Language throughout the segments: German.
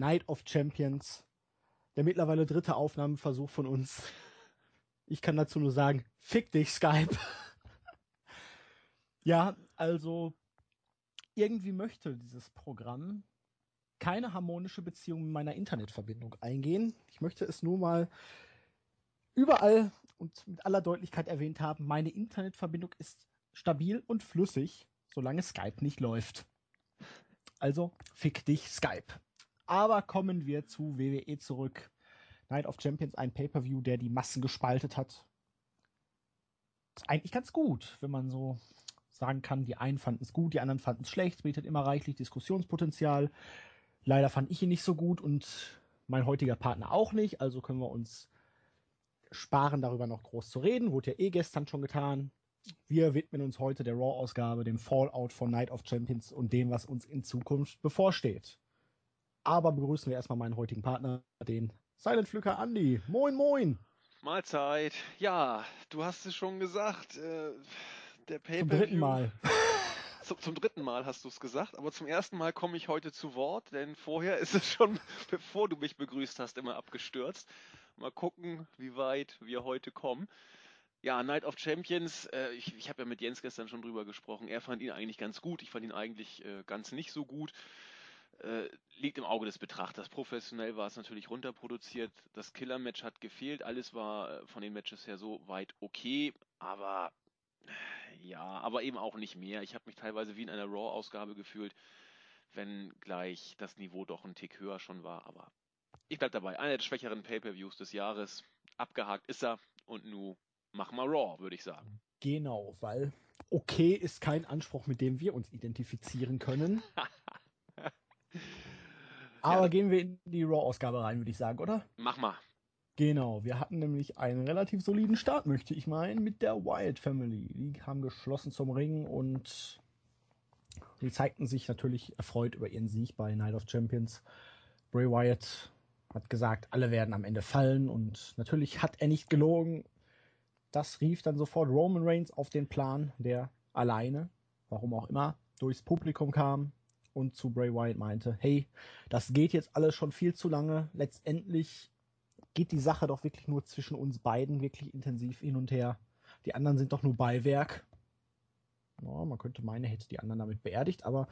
Night of Champions. Der mittlerweile dritte Aufnahmeversuch von uns. Ich kann dazu nur sagen, fick dich, Skype. ja, also irgendwie möchte dieses Programm keine harmonische Beziehung mit meiner Internetverbindung eingehen. Ich möchte es nur mal überall und mit aller Deutlichkeit erwähnt haben, meine Internetverbindung ist stabil und flüssig, solange Skype nicht läuft. Also fick dich, Skype. Aber kommen wir zu WWE zurück. Night of Champions, ein Pay-per-View, der die Massen gespaltet hat. Eigentlich ganz gut, wenn man so sagen kann, die einen fanden es gut, die anderen fanden es schlecht, bietet immer reichlich Diskussionspotenzial. Leider fand ich ihn nicht so gut und mein heutiger Partner auch nicht, also können wir uns sparen, darüber noch groß zu reden. Wurde ja eh gestern schon getan. Wir widmen uns heute der Raw-Ausgabe, dem Fallout von Night of Champions und dem, was uns in Zukunft bevorsteht. Aber begrüßen wir erstmal meinen heutigen Partner, den Silent Flücker Andy. Moin, moin! Mahlzeit. Ja, du hast es schon gesagt. Äh, der Pay-Per-View. Zum dritten Mal. Zum, zum dritten Mal hast du es gesagt, aber zum ersten Mal komme ich heute zu Wort, denn vorher ist es schon, bevor du mich begrüßt hast, immer abgestürzt. Mal gucken, wie weit wir heute kommen. Ja, Night of Champions, äh, ich, ich habe ja mit Jens gestern schon drüber gesprochen. Er fand ihn eigentlich ganz gut, ich fand ihn eigentlich äh, ganz nicht so gut. Äh, liegt im Auge des Betrachters. Professionell war es natürlich runterproduziert. Das Killer-Match hat gefehlt. Alles war äh, von den Matches her so weit okay, aber ja, aber eben auch nicht mehr. Ich habe mich teilweise wie in einer Raw-Ausgabe gefühlt, wenn gleich das Niveau doch ein Tick höher schon war. Aber ich bleib dabei. Einer der schwächeren Pay-per-Views des Jahres. Abgehakt ist er und nu mach mal Raw, würde ich sagen. Genau, weil okay ist kein Anspruch, mit dem wir uns identifizieren können. Aber ja, gehen wir in die Raw-Ausgabe rein, würde ich sagen, oder? Mach mal. Genau, wir hatten nämlich einen relativ soliden Start, möchte ich meinen, mit der Wild Family. Die haben geschlossen zum Ring und die zeigten sich natürlich erfreut über ihren Sieg bei Night of Champions. Bray Wyatt hat gesagt, alle werden am Ende fallen und natürlich hat er nicht gelogen. Das rief dann sofort Roman Reigns auf den Plan, der alleine, warum auch immer, durchs Publikum kam und zu Bray Wyatt meinte, hey, das geht jetzt alles schon viel zu lange. Letztendlich geht die Sache doch wirklich nur zwischen uns beiden wirklich intensiv hin und her. Die anderen sind doch nur Beiwerk. Ja, man könnte meinen, er hätte die anderen damit beerdigt, aber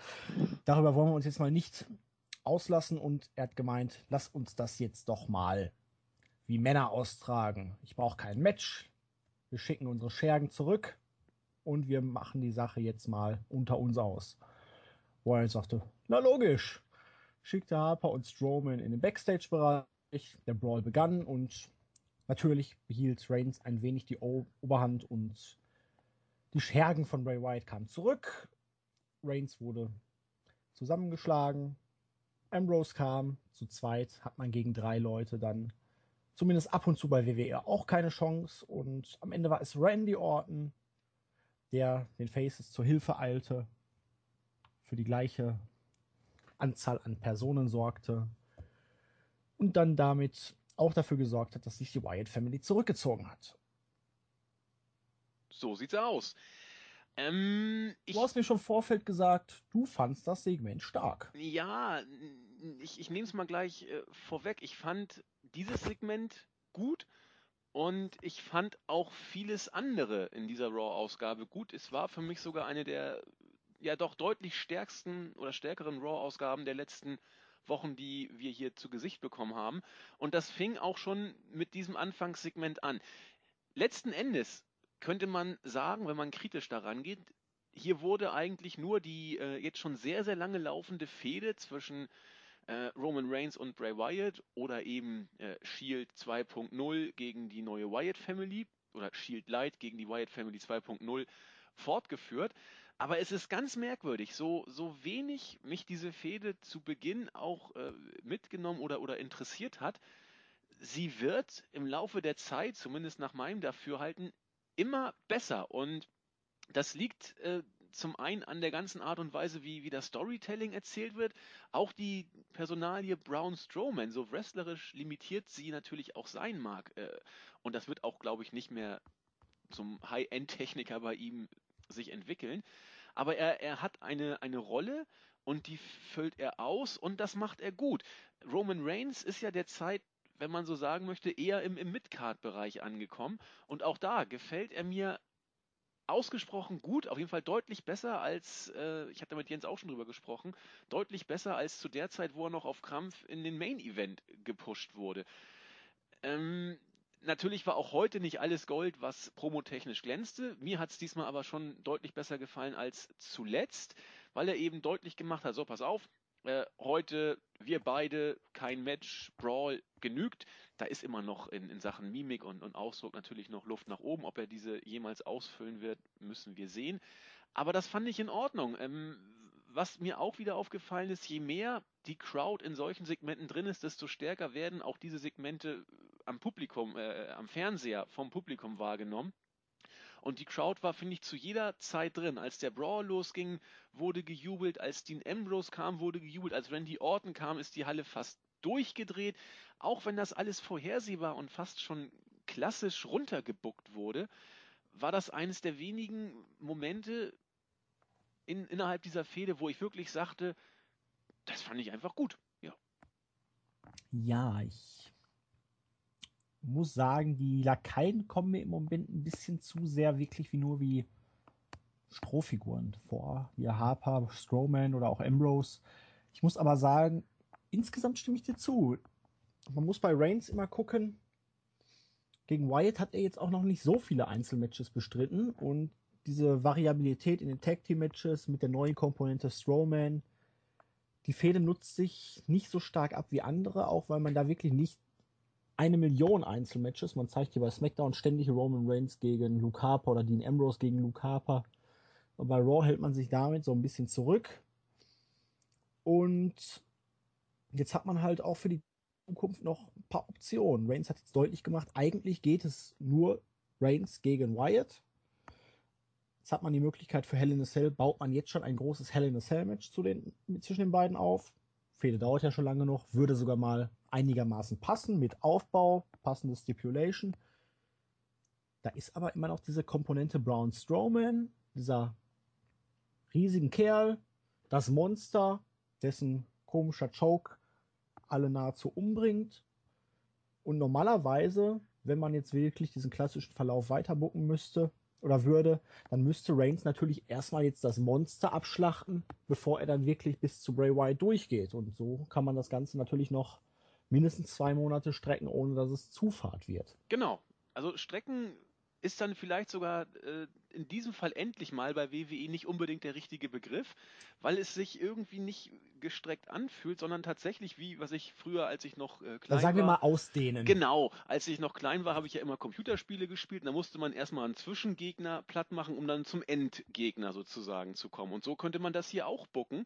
darüber wollen wir uns jetzt mal nicht auslassen und er hat gemeint, lass uns das jetzt doch mal wie Männer austragen. Ich brauche kein Match. Wir schicken unsere Schergen zurück und wir machen die Sache jetzt mal unter uns aus. Wyatt sagte, na logisch. Schickte Harper und Strowman in den Backstage-Bereich der Brawl begann und natürlich behielt Reigns ein wenig die o Oberhand und die Schergen von Bray Wyatt kamen zurück. Reigns wurde zusammengeschlagen. Ambrose kam. Zu zweit hat man gegen drei Leute dann zumindest ab und zu bei WWE auch keine Chance. Und am Ende war es Randy Orton, der den Faces zur Hilfe eilte, für die gleiche Anzahl an Personen sorgte und dann damit auch dafür gesorgt hat, dass sich die Wyatt Family zurückgezogen hat. So sieht's aus. Ähm, du hast mir schon im Vorfeld gesagt, du fandst das Segment stark. Ja, ich, ich nehme es mal gleich äh, vorweg. Ich fand dieses Segment gut und ich fand auch vieles andere in dieser Raw-Ausgabe gut. Es war für mich sogar eine der ja doch deutlich stärksten oder stärkeren Raw-Ausgaben der letzten Wochen, die wir hier zu Gesicht bekommen haben. Und das fing auch schon mit diesem Anfangssegment an. Letzten Endes könnte man sagen, wenn man kritisch daran geht, hier wurde eigentlich nur die äh, jetzt schon sehr, sehr lange laufende Fehde zwischen äh, Roman Reigns und Bray Wyatt oder eben äh, Shield 2.0 gegen die neue Wyatt Family oder Shield Light gegen die Wyatt Family 2.0 fortgeführt. Aber es ist ganz merkwürdig, so, so wenig mich diese Fehde zu Beginn auch äh, mitgenommen oder, oder interessiert hat. Sie wird im Laufe der Zeit, zumindest nach meinem Dafürhalten, immer besser. Und das liegt äh, zum einen an der ganzen Art und Weise, wie, wie das Storytelling erzählt wird. Auch die Personalie Brown Strowman, so wrestlerisch limitiert sie natürlich auch sein mag. Äh, und das wird auch, glaube ich, nicht mehr zum High-End-Techniker bei ihm sich entwickeln. aber er, er hat eine, eine Rolle und die füllt er aus und das macht er gut. Roman Reigns ist ja derzeit, wenn man so sagen möchte, eher im, im Mid-Card-Bereich angekommen und auch da gefällt er mir ausgesprochen gut, auf jeden Fall deutlich besser als, äh, ich hatte mit Jens auch schon drüber gesprochen, deutlich besser als zu der Zeit, wo er noch auf Krampf in den Main Event gepusht wurde. Ähm, natürlich war auch heute nicht alles Gold, was promotechnisch glänzte. Mir hat es diesmal aber schon deutlich besser gefallen als zuletzt, weil er eben deutlich gemacht hat, so pass auf, äh, heute wir beide kein Match, Brawl genügt. Da ist immer noch in, in Sachen Mimik und, und Ausdruck natürlich noch Luft nach oben. Ob er diese jemals ausfüllen wird, müssen wir sehen. Aber das fand ich in Ordnung. Ähm, was mir auch wieder aufgefallen ist, je mehr die Crowd in solchen Segmenten drin ist, desto stärker werden auch diese Segmente am Publikum, äh, am Fernseher vom Publikum wahrgenommen. Und die Crowd war, finde ich, zu jeder Zeit drin. Als der Brawl losging, wurde gejubelt. Als Dean Ambrose kam, wurde gejubelt. Als Randy Orton kam, ist die Halle fast durchgedreht. Auch wenn das alles vorhersehbar und fast schon klassisch runtergebuckt wurde, war das eines der wenigen Momente in, innerhalb dieser Fehde, wo ich wirklich sagte, das fand ich einfach gut. Ja. Ja, ich muss sagen, die Lakaien kommen mir im Moment ein bisschen zu sehr wirklich wie nur wie Strohfiguren vor, wie Harper, Strowman oder auch Ambrose. Ich muss aber sagen, insgesamt stimme ich dir zu. Man muss bei Reigns immer gucken. Gegen Wyatt hat er jetzt auch noch nicht so viele Einzelmatches bestritten und diese Variabilität in den Tag Team Matches mit der neuen Komponente Strowman, die Fehde nutzt sich nicht so stark ab wie andere, auch weil man da wirklich nicht eine Million Einzelmatches. Man zeigt hier bei SmackDown ständig Roman Reigns gegen Luke Harper oder Dean Ambrose gegen Luke Harper. Und bei Raw hält man sich damit so ein bisschen zurück. Und jetzt hat man halt auch für die Zukunft noch ein paar Optionen. Reigns hat jetzt deutlich gemacht, eigentlich geht es nur Reigns gegen Wyatt. Jetzt hat man die Möglichkeit für Hell in a Cell, baut man jetzt schon ein großes Hell in a Cell Match den, zwischen den beiden auf. Fehde dauert ja schon lange noch, würde sogar mal einigermaßen passen mit Aufbau, passende Stipulation. Da ist aber immer noch diese Komponente Braun Strowman, dieser riesigen Kerl, das Monster, dessen komischer Choke alle nahezu umbringt. Und normalerweise, wenn man jetzt wirklich diesen klassischen Verlauf weiterbucken müsste oder würde, dann müsste Reigns natürlich erstmal jetzt das Monster abschlachten, bevor er dann wirklich bis zu Bray Wyatt durchgeht. Und so kann man das Ganze natürlich noch mindestens zwei Monate strecken, ohne dass es Zufahrt wird. Genau. Also strecken ist dann vielleicht sogar äh, in diesem Fall endlich mal bei WWE nicht unbedingt der richtige Begriff, weil es sich irgendwie nicht gestreckt anfühlt, sondern tatsächlich wie, was ich früher, als ich noch äh, klein da sagen war. wir mal ausdehnen. Genau, als ich noch klein war, habe ich ja immer Computerspiele gespielt. Da musste man erstmal einen Zwischengegner platt machen, um dann zum Endgegner sozusagen zu kommen. Und so könnte man das hier auch bucken.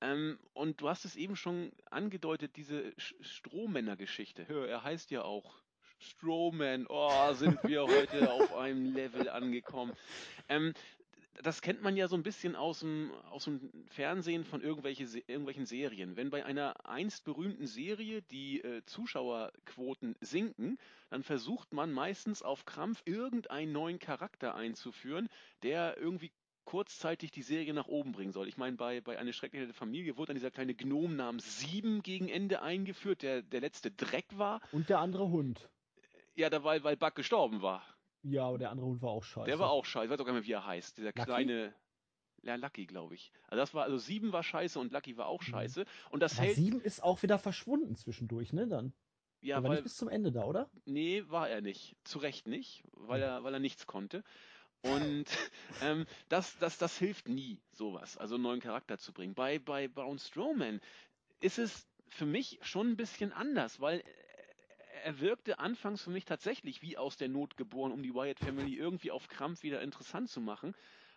Ähm, und du hast es eben schon angedeutet, diese Strohmänner-Geschichte. Hör, er heißt ja auch Strowman. Oh, sind wir heute auf einem Level angekommen. Ähm, das kennt man ja so ein bisschen aus dem, aus dem Fernsehen von irgendwelche, irgendwelchen Serien. Wenn bei einer einst berühmten Serie die äh, Zuschauerquoten sinken, dann versucht man meistens auf Krampf irgendeinen neuen Charakter einzuführen, der irgendwie kurzzeitig die Serie nach oben bringen soll. Ich meine, bei, bei Eine schreckliche Familie wurde dann dieser kleine Gnom namens Sieben gegen Ende eingeführt, der der letzte Dreck war. Und der andere Hund. Ja, da, weil, weil Buck gestorben war. Ja, aber der andere Hund war auch scheiße. Der war auch scheiße. Ich weiß auch gar nicht mehr, wie er heißt. Dieser Lucky? kleine. Ja, Lucky, glaube ich. Also das war, also sieben war scheiße und Lucky war auch scheiße. Und das Aber hält. sieben ist auch wieder verschwunden zwischendurch, ne? Dann. Ja, der war weil. nicht bis zum Ende da, oder? Nee, war er nicht. Zu Recht nicht, weil er, weil er nichts konnte. Und ähm, das, das, das hilft nie, sowas, also einen neuen Charakter zu bringen. Bei, bei Braun Strowman ist es für mich schon ein bisschen anders, weil er wirkte anfangs für mich tatsächlich wie aus der Not geboren, um die Wyatt Family irgendwie auf Krampf wieder interessant zu machen.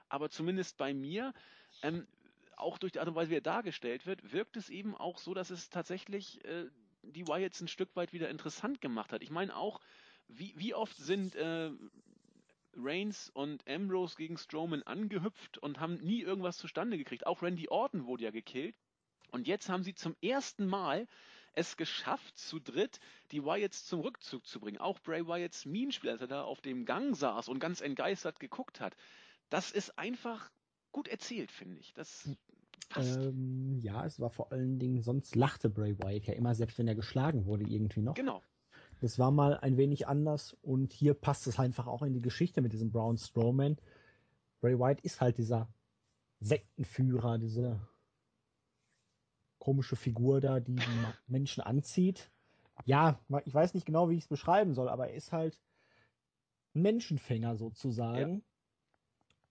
Aber zumindest bei mir, ähm, auch durch die Art und Weise, wie er dargestellt wird, wirkt es eben auch so, dass es tatsächlich äh, die Wyatts ein Stück weit wieder interessant gemacht hat. Ich meine auch, wie, wie oft sind äh, Reigns und Ambrose gegen Strowman angehüpft und haben nie irgendwas zustande gekriegt. Auch Randy Orton wurde ja gekillt. Und jetzt haben sie zum ersten Mal es geschafft, zu dritt die Wyatts zum Rückzug zu bringen. Auch Bray Wyatts Minenspiel, als er da auf dem Gang saß und ganz entgeistert geguckt hat. Das ist einfach gut erzählt, finde ich. Das passt. Ähm, ja, es war vor allen Dingen, sonst lachte Bray Wyatt ja immer, selbst wenn er geschlagen wurde, irgendwie noch. Genau. Das war mal ein wenig anders und hier passt es einfach auch in die Geschichte mit diesem Brown Strowman. Bray Wyatt ist halt dieser Sektenführer, diese komische Figur da, die die Menschen anzieht. Ja, ich weiß nicht genau, wie ich es beschreiben soll, aber er ist halt ein Menschenfänger sozusagen. Ja.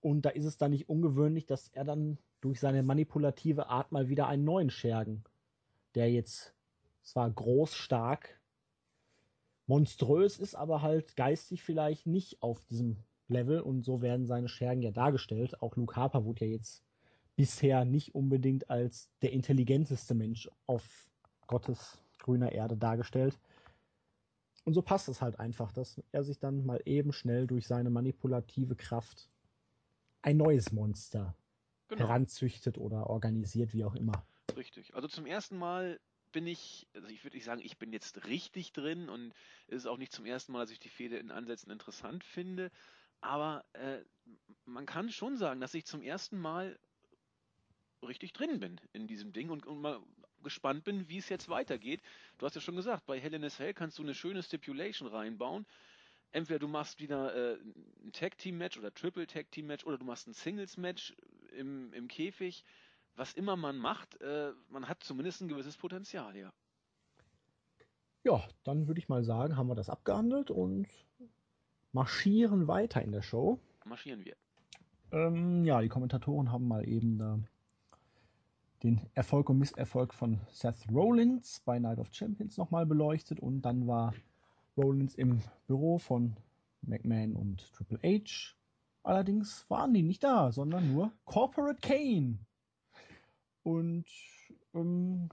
Und da ist es dann nicht ungewöhnlich, dass er dann durch seine manipulative Art mal wieder einen neuen Schergen, der jetzt zwar groß, stark, monströs ist, aber halt geistig vielleicht nicht auf diesem Level und so werden seine Schergen ja dargestellt. Auch Luke Harper wurde ja jetzt bisher nicht unbedingt als der intelligenteste Mensch auf Gottes grüner Erde dargestellt. Und so passt es halt einfach, dass er sich dann mal eben schnell durch seine manipulative Kraft ein neues Monster genau. heranzüchtet oder organisiert, wie auch immer. Richtig. Also zum ersten Mal bin ich, also ich würde nicht sagen, ich bin jetzt richtig drin und es ist auch nicht zum ersten Mal, dass ich die Fehde in Ansätzen interessant finde, aber äh, man kann schon sagen, dass ich zum ersten Mal richtig drin bin in diesem Ding und, und mal gespannt bin, wie es jetzt weitergeht. Du hast ja schon gesagt, bei Hell in a Cell kannst du eine schöne Stipulation reinbauen. Entweder du machst wieder äh, ein Tag Team Match oder Triple Tag Team Match oder du machst ein Singles Match im, im Käfig was immer man macht, äh, man hat zumindest ein gewisses Potenzial, ja. Ja, dann würde ich mal sagen, haben wir das abgehandelt und marschieren weiter in der Show. Marschieren wir. Ähm, ja, die Kommentatoren haben mal eben da den Erfolg und Misserfolg von Seth Rollins bei Night of Champions nochmal beleuchtet und dann war Rollins im Büro von McMahon und Triple H. Allerdings waren die nicht da, sondern nur Corporate Kane. Und ähm,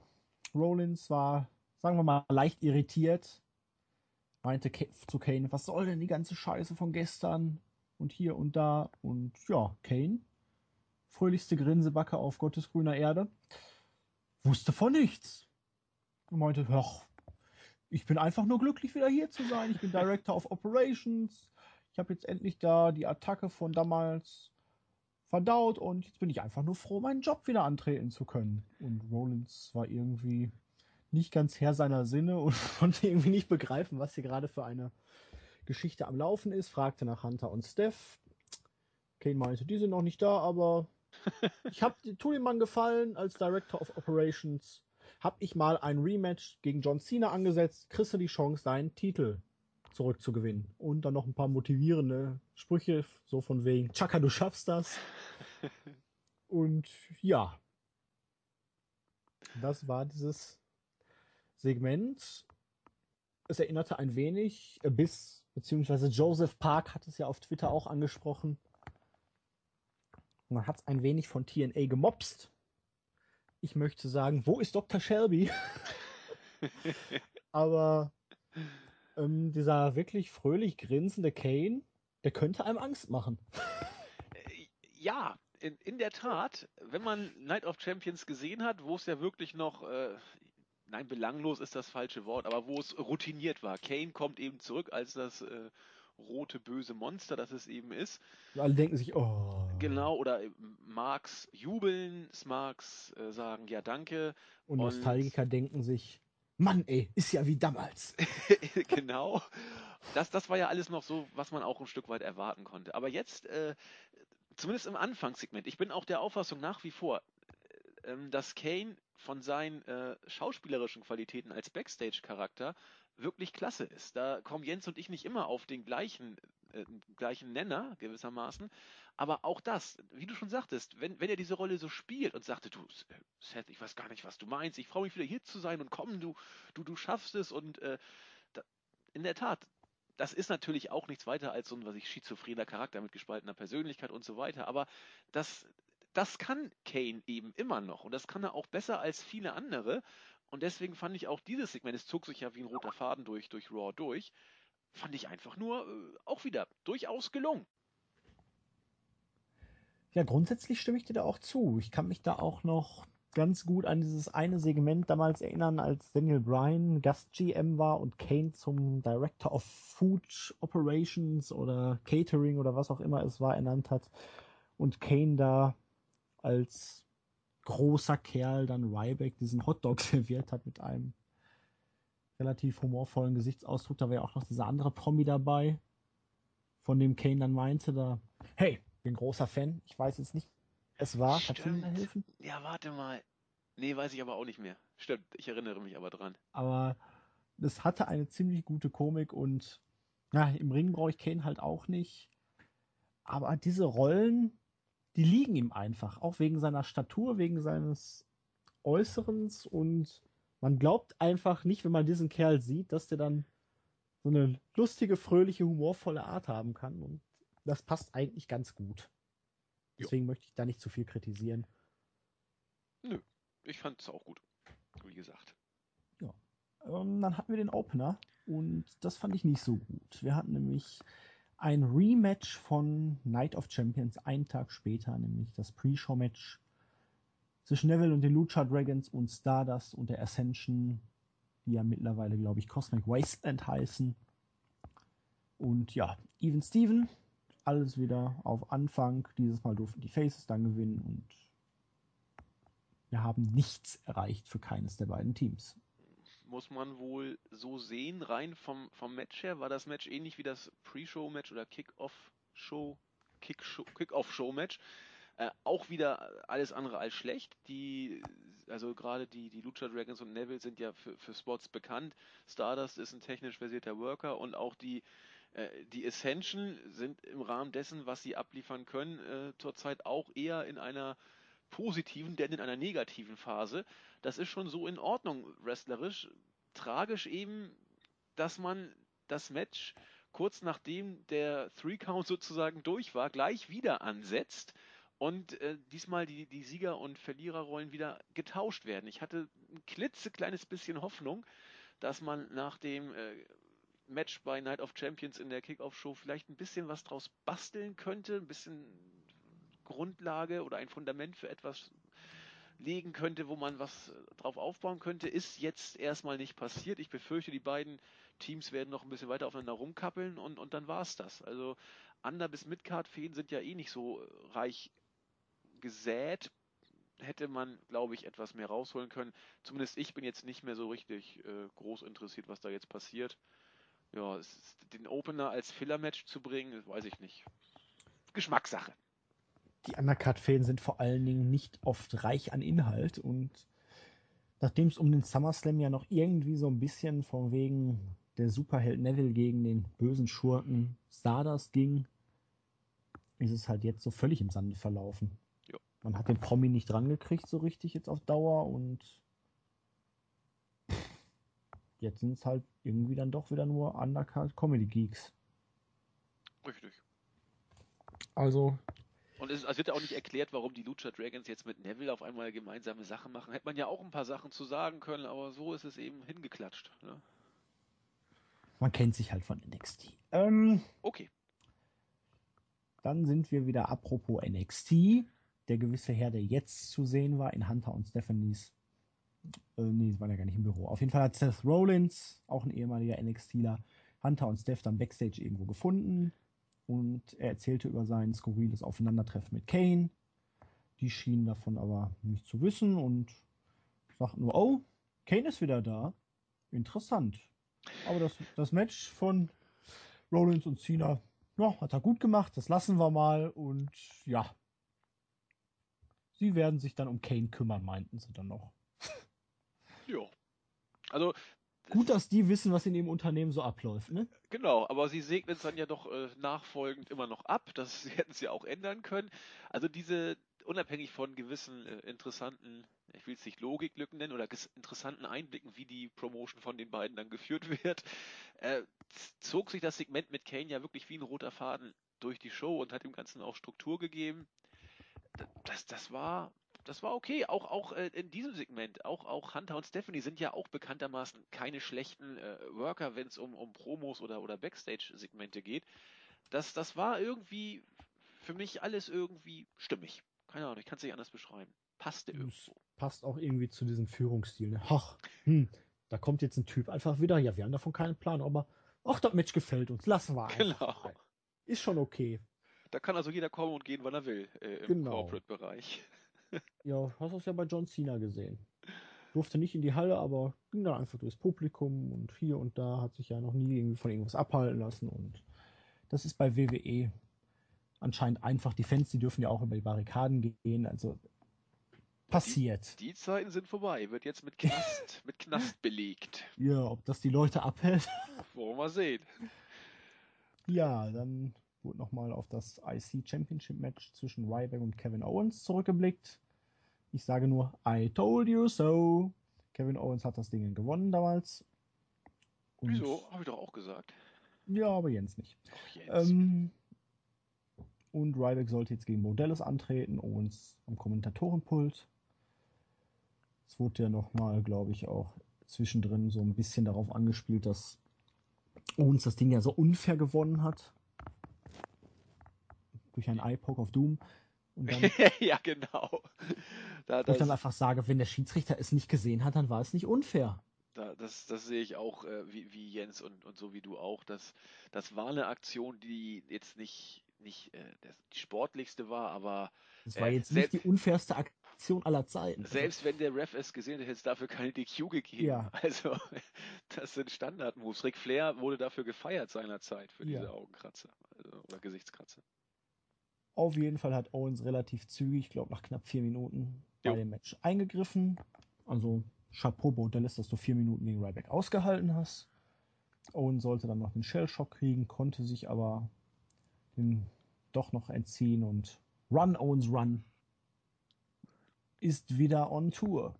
Rollins war, sagen wir mal, leicht irritiert. Meinte zu Kane, was soll denn die ganze Scheiße von gestern? Und hier und da. Und ja, Kane, fröhlichste Grinsebacke auf Gottes grüner Erde, wusste von nichts. Und meinte, ach, ich bin einfach nur glücklich, wieder hier zu sein. Ich bin Director of Operations. Ich habe jetzt endlich da die Attacke von damals verdaut und jetzt bin ich einfach nur froh, meinen Job wieder antreten zu können. Und Rollins war irgendwie nicht ganz Herr seiner Sinne und konnte irgendwie nicht begreifen, was hier gerade für eine Geschichte am Laufen ist, fragte nach Hunter und Steph. Kane meinte, die sind noch nicht da, aber ich hab, tu ihm mal gefallen als Director of Operations. Hab ich mal ein Rematch gegen John Cena angesetzt, kriegst du die Chance, deinen Titel zurückzugewinnen. Und dann noch ein paar motivierende Sprüche, so von wegen, Chaka, du schaffst das. Und ja, das war dieses Segment. Es erinnerte ein wenig, bis, beziehungsweise Joseph Park hat es ja auf Twitter auch angesprochen. Man hat es ein wenig von TNA gemobst. Ich möchte sagen, wo ist Dr. Shelby? Aber ähm, dieser wirklich fröhlich grinsende Kane, der könnte einem Angst machen. Äh, ja, in, in der Tat, wenn man Night of Champions gesehen hat, wo es ja wirklich noch, äh, nein, belanglos ist das falsche Wort, aber wo es routiniert war. Kane kommt eben zurück als das äh, rote böse Monster, das es eben ist. alle denken sich, oh. Genau, oder Marks jubeln, Marks äh, sagen, ja, danke. Und, und Nostalgiker denken sich, Mann, ey, ist ja wie damals. genau. Das, das war ja alles noch so, was man auch ein Stück weit erwarten konnte. Aber jetzt äh, zumindest im Anfangssegment, ich bin auch der Auffassung nach wie vor, äh, ähm, dass Kane von seinen äh, schauspielerischen Qualitäten als Backstage-Charakter wirklich klasse ist. Da kommen Jens und ich nicht immer auf den gleichen, äh, gleichen Nenner gewissermaßen. Aber auch das, wie du schon sagtest, wenn, wenn er diese Rolle so spielt und sagte, du, Seth, ich weiß gar nicht, was du meinst, ich freue mich wieder hier zu sein und komm, du, du, du schaffst es und äh, da, in der Tat, das ist natürlich auch nichts weiter als so ein, was ich, schizophrener Charakter mit gespaltener Persönlichkeit und so weiter. Aber das, das kann Kane eben immer noch. Und das kann er auch besser als viele andere. Und deswegen fand ich auch dieses Segment, es zog sich ja wie ein roter Faden durch, durch Raw durch, fand ich einfach nur äh, auch wieder durchaus gelungen. Ja, grundsätzlich stimme ich dir da auch zu. Ich kann mich da auch noch ganz gut an dieses eine Segment damals erinnern, als Daniel Bryan Gast-GM war und Kane zum Director of Food Operations oder Catering oder was auch immer es war ernannt hat und Kane da als großer Kerl dann Ryback diesen Hotdog serviert hat mit einem relativ humorvollen Gesichtsausdruck. Da war ja auch noch dieser andere Promi dabei, von dem Kane dann meinte, da, hey, bin großer Fan, ich weiß jetzt nicht, es war, kannst du mir helfen? Ja, warte mal. Nee, weiß ich aber auch nicht mehr. Stimmt, ich erinnere mich aber dran. Aber das hatte eine ziemlich gute Komik und ja, im Ring brauche ich Kane halt auch nicht. Aber diese Rollen, die liegen ihm einfach. Auch wegen seiner Statur, wegen seines Äußerens und man glaubt einfach nicht, wenn man diesen Kerl sieht, dass der dann so eine lustige, fröhliche, humorvolle Art haben kann. Und das passt eigentlich ganz gut. Deswegen jo. möchte ich da nicht zu viel kritisieren. Nö, ich fand es auch gut. Wie gesagt. Ja. Ähm, dann hatten wir den Opener und das fand ich nicht so gut. Wir hatten nämlich ein Rematch von Night of Champions einen Tag später, nämlich das Pre-Show-Match zwischen Neville und den Lucha Dragons und Stardust und der Ascension, die ja mittlerweile, glaube ich, Cosmic Wasteland heißen. Und ja, Even Steven, alles wieder auf Anfang. Dieses Mal durften die Faces dann gewinnen und wir haben nichts erreicht für keines der beiden Teams muss man wohl so sehen, rein vom, vom Match her. War das Match ähnlich wie das Pre-Show-Match oder Kick-Off-Show, Kick-Off-Show-Match? Äh, auch wieder alles andere als schlecht. Die, also gerade die, die Lucha Dragons und Neville sind ja für, für Spots bekannt. Stardust ist ein technisch versierter Worker und auch die, äh, die Ascension sind im Rahmen dessen, was sie abliefern können, äh, zurzeit auch eher in einer positiven, denn in einer negativen Phase. Das ist schon so in Ordnung wrestlerisch. Tragisch eben, dass man das Match kurz nachdem der Three Count sozusagen durch war, gleich wieder ansetzt und äh, diesmal die, die Sieger- und Verliererrollen wieder getauscht werden. Ich hatte ein klitzekleines bisschen Hoffnung, dass man nach dem äh, Match bei Night of Champions in der Kickoff-Show vielleicht ein bisschen was draus basteln könnte, ein bisschen Grundlage oder ein Fundament für etwas legen könnte, wo man was drauf aufbauen könnte, ist jetzt erstmal nicht passiert. Ich befürchte, die beiden Teams werden noch ein bisschen weiter aufeinander rumkappeln und, und dann war es das. Also Under- bis Midcard-Feen sind ja eh nicht so reich gesät. Hätte man, glaube ich, etwas mehr rausholen können. Zumindest ich bin jetzt nicht mehr so richtig äh, groß interessiert, was da jetzt passiert. Ja, den Opener als Filler-Match zu bringen, weiß ich nicht. Geschmackssache die Undercard-Fäden sind vor allen Dingen nicht oft reich an Inhalt und nachdem es um den SummerSlam ja noch irgendwie so ein bisschen von wegen der Superheld Neville gegen den bösen Schurken Stardust ging, ist es halt jetzt so völlig im Sande verlaufen. Jo. Man hat den Promi nicht drangekriegt so richtig jetzt auf Dauer und jetzt sind es halt irgendwie dann doch wieder nur Undercard Comedy Geeks. Richtig. Also und es, es, wird ja auch nicht erklärt, warum die Lucha Dragons jetzt mit Neville auf einmal gemeinsame Sachen machen. Hätte man ja auch ein paar Sachen zu sagen können, aber so ist es eben hingeklatscht. Ne? Man kennt sich halt von NXT. Ähm, okay. Dann sind wir wieder apropos NXT. Der gewisse Herr, der jetzt zu sehen war in Hunter und Stephanies. Äh, nee, sie waren ja gar nicht im Büro. Auf jeden Fall hat Seth Rollins, auch ein ehemaliger NXTler, Hunter und Steph dann Backstage irgendwo gefunden und er erzählte über sein skurriles Aufeinandertreffen mit Kane. Die schienen davon aber nicht zu wissen und sagten nur, oh, Kane ist wieder da. Interessant. Aber das, das Match von Rollins und Cena, ja, hat er gut gemacht, das lassen wir mal und ja. Sie werden sich dann um Kane kümmern, meinten sie dann noch. Ja. Also Gut, dass die wissen, was in ihrem Unternehmen so abläuft, ne? Genau, aber sie segnen es dann ja doch äh, nachfolgend immer noch ab. Das hätten sie auch ändern können. Also diese, unabhängig von gewissen äh, interessanten, ich will es nicht Logiklücken nennen, oder interessanten Einblicken, wie die Promotion von den beiden dann geführt wird, äh, zog sich das Segment mit Kane ja wirklich wie ein roter Faden durch die Show und hat dem Ganzen auch Struktur gegeben. Das, das war das war okay. Auch, auch äh, in diesem Segment, auch, auch Hunter und Stephanie sind ja auch bekanntermaßen keine schlechten äh, Worker, wenn es um, um Promos oder, oder Backstage-Segmente geht. Das, das war irgendwie für mich alles irgendwie stimmig. Keine Ahnung, ich kann es nicht anders beschreiben. Passte irgendwo. Passt auch irgendwie zu diesem Führungsstil. Ne? Ach, hm, da kommt jetzt ein Typ einfach wieder. Ja, wir haben davon keinen Plan, aber ach, das Match gefällt uns. Lassen wir einfach. Genau. Ist schon okay. Da kann also jeder kommen und gehen, wann er will, äh, im genau. Corporate-Bereich. Ja, hast du es ja bei John Cena gesehen. Durfte nicht in die Halle, aber ging dann einfach durchs Publikum und hier und da hat sich ja noch nie irgendwie von irgendwas abhalten lassen und das ist bei WWE anscheinend einfach. Die Fans, die dürfen ja auch über die Barrikaden gehen, also passiert. Die, die Zeiten sind vorbei, wird jetzt mit Knast, mit Knast belegt. Ja, ob das die Leute abhält. Wollen wir mal sehen. Ja, dann wurde nochmal auf das IC Championship Match zwischen Ryback und Kevin Owens zurückgeblickt. Ich sage nur, I told you so. Kevin Owens hat das Ding gewonnen damals. Und Wieso? Habe ich doch auch gesagt. Ja, aber Jens nicht. Ach, Jens. Ähm, und Ryback sollte jetzt gegen Modellis antreten, Owens am Kommentatorenpult. Es wurde ja nochmal, glaube ich, auch zwischendrin so ein bisschen darauf angespielt, dass Owens das Ding ja so unfair gewonnen hat. Durch einen Eye-Poke auf Doom. Und dann, ja, genau. Da, wo ich dann einfach sage, wenn der Schiedsrichter es nicht gesehen hat, dann war es nicht unfair. Da, das, das sehe ich auch äh, wie, wie Jens und, und so wie du auch. Das, das war eine Aktion, die jetzt nicht, nicht äh, die sportlichste war, aber. Das war jetzt nicht die unfairste Aktion aller Zeiten. Selbst wenn der Ref es gesehen hätte, hätte es dafür keine DQ gegeben. Ja. Also, das sind Standard-Moves. Ric Flair wurde dafür gefeiert seinerzeit für diese Ja. Augenkratzer also, oder Gesichtskratzer. Auf jeden Fall hat Owens relativ zügig, ich glaube nach knapp vier Minuten, bei dem Match eingegriffen. Also Chapeau Bordellis, dass du vier Minuten gegen Ryback ausgehalten hast. Owens sollte dann noch den Shell-Shock kriegen, konnte sich aber den doch noch entziehen und Run Owens Run ist wieder on Tour.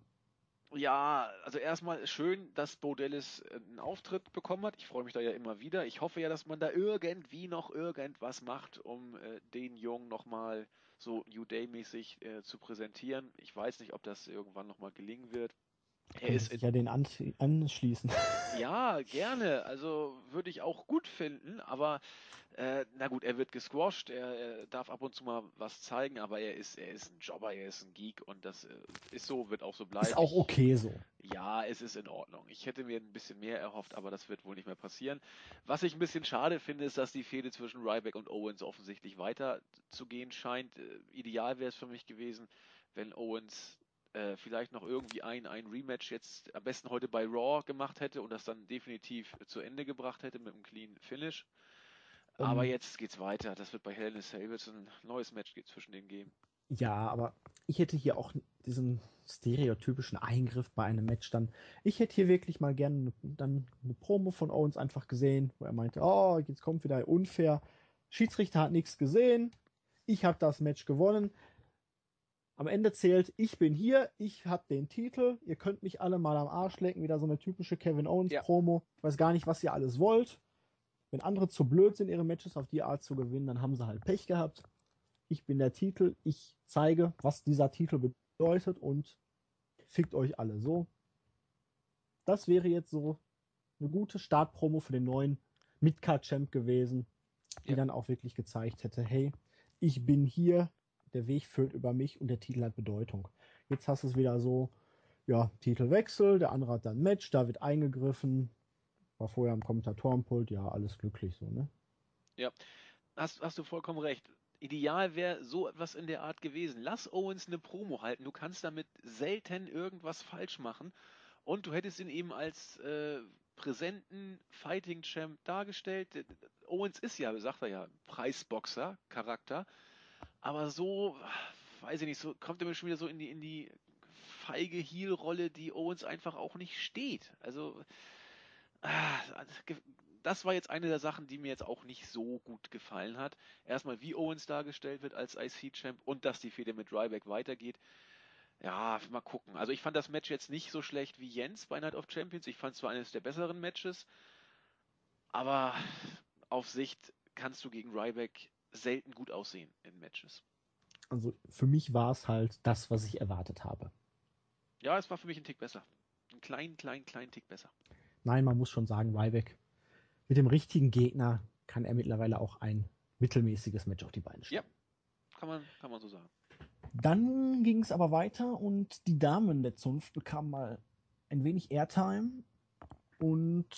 Ja, also erstmal schön, dass Bodellis äh, einen Auftritt bekommen hat. Ich freue mich da ja immer wieder. Ich hoffe ja, dass man da irgendwie noch irgendwas macht, um äh, den Jungen nochmal so New Day-mäßig äh, zu präsentieren. Ich weiß nicht, ob das irgendwann nochmal gelingen wird. Er ist ja den an anschließen. ja, gerne. Also würde ich auch gut finden, aber äh, na gut, er wird gesquashed, er, er darf ab und zu mal was zeigen, aber er ist, er ist ein Jobber, er ist ein Geek und das äh, ist so, wird auch so bleiben. Ist auch okay so. ja, es ist in Ordnung. Ich hätte mir ein bisschen mehr erhofft, aber das wird wohl nicht mehr passieren. Was ich ein bisschen schade finde, ist, dass die Fehde zwischen Ryback und Owens offensichtlich weiter zu gehen scheint. Äh, ideal wäre es für mich gewesen, wenn Owens äh, vielleicht noch irgendwie ein, ein Rematch jetzt am besten heute bei Raw gemacht hätte und das dann definitiv zu Ende gebracht hätte mit einem Clean Finish. Aber Ähm. jetzt geht's weiter. Das wird bei Hell in a Cell ein neues Match zwischen denen geben. Ja, aber ich hätte hier auch diesen stereotypischen Eingriff bei einem Match dann. Ich hätte hier wirklich mal gerne dann eine Promo von Owens einfach gesehen, wo er meinte, oh, jetzt kommt wieder unfair. Schiedsrichter hat nichts gesehen. Ich habe das Match gewonnen. Am Ende zählt, ich bin hier, ich habe den Titel, ihr könnt mich alle mal am Arsch lecken, wieder so eine typische Kevin Owens Ja. Promo. Ich weiß gar nicht, was ihr alles wollt. Wenn andere zu blöd sind, ihre Matches auf die Art zu gewinnen, dann haben sie halt Pech gehabt ich bin der Titel, ich zeige, was dieser Titel bedeutet und fickt euch alle so. Das wäre jetzt so eine gute Startpromo für den neuen Midcard-Champ gewesen, die Ja. dann auch wirklich gezeigt hätte, hey, ich bin hier, der Weg führt über mich und der Titel hat Bedeutung. Jetzt hast du es wieder so, ja, Titelwechsel, der andere hat dann Match, da wird eingegriffen, war vorher am Kommentatorenpult, ja, alles glücklich so, ne? Hast, hast du vollkommen recht. Ideal wäre so etwas in der Art gewesen. Lass Owens eine Promo halten. Du kannst damit selten irgendwas falsch machen. Und du hättest ihn eben als äh, präsenten Fighting Champ dargestellt. Owens ist ja, sagt er ja, Preisboxer, Charakter. Aber so, weiß ich nicht, so kommt er mir schon wieder so in die, in die feige Heel-Rolle, die Owens einfach auch nicht steht. Also, ge- das war jetzt eine der Sachen, die mir jetzt auch nicht so gut gefallen hat. Erstmal, wie Owens dargestellt wird als IC-Champ und dass die Fehde mit Ryback weitergeht. Ja, mal gucken. Also ich fand das Match jetzt nicht so schlecht wie Jens bei Night of Champions. Ich fand es zwar eines der besseren Matches, aber auf Sicht kannst du gegen Ryback selten gut aussehen in Matches. Also für mich war es halt das, was ich erwartet habe. Ja, es war für mich ein Tick besser. Ein kleinen, kleinen, kleinen Tick besser. Nein, man muss schon sagen, Ryback mit dem richtigen Gegner kann er mittlerweile auch ein mittelmäßiges Match auf die Beine stellen. Kann man, kann man so sagen. Dann ging es aber weiter und die Damen der Zunft bekamen mal ein wenig Airtime und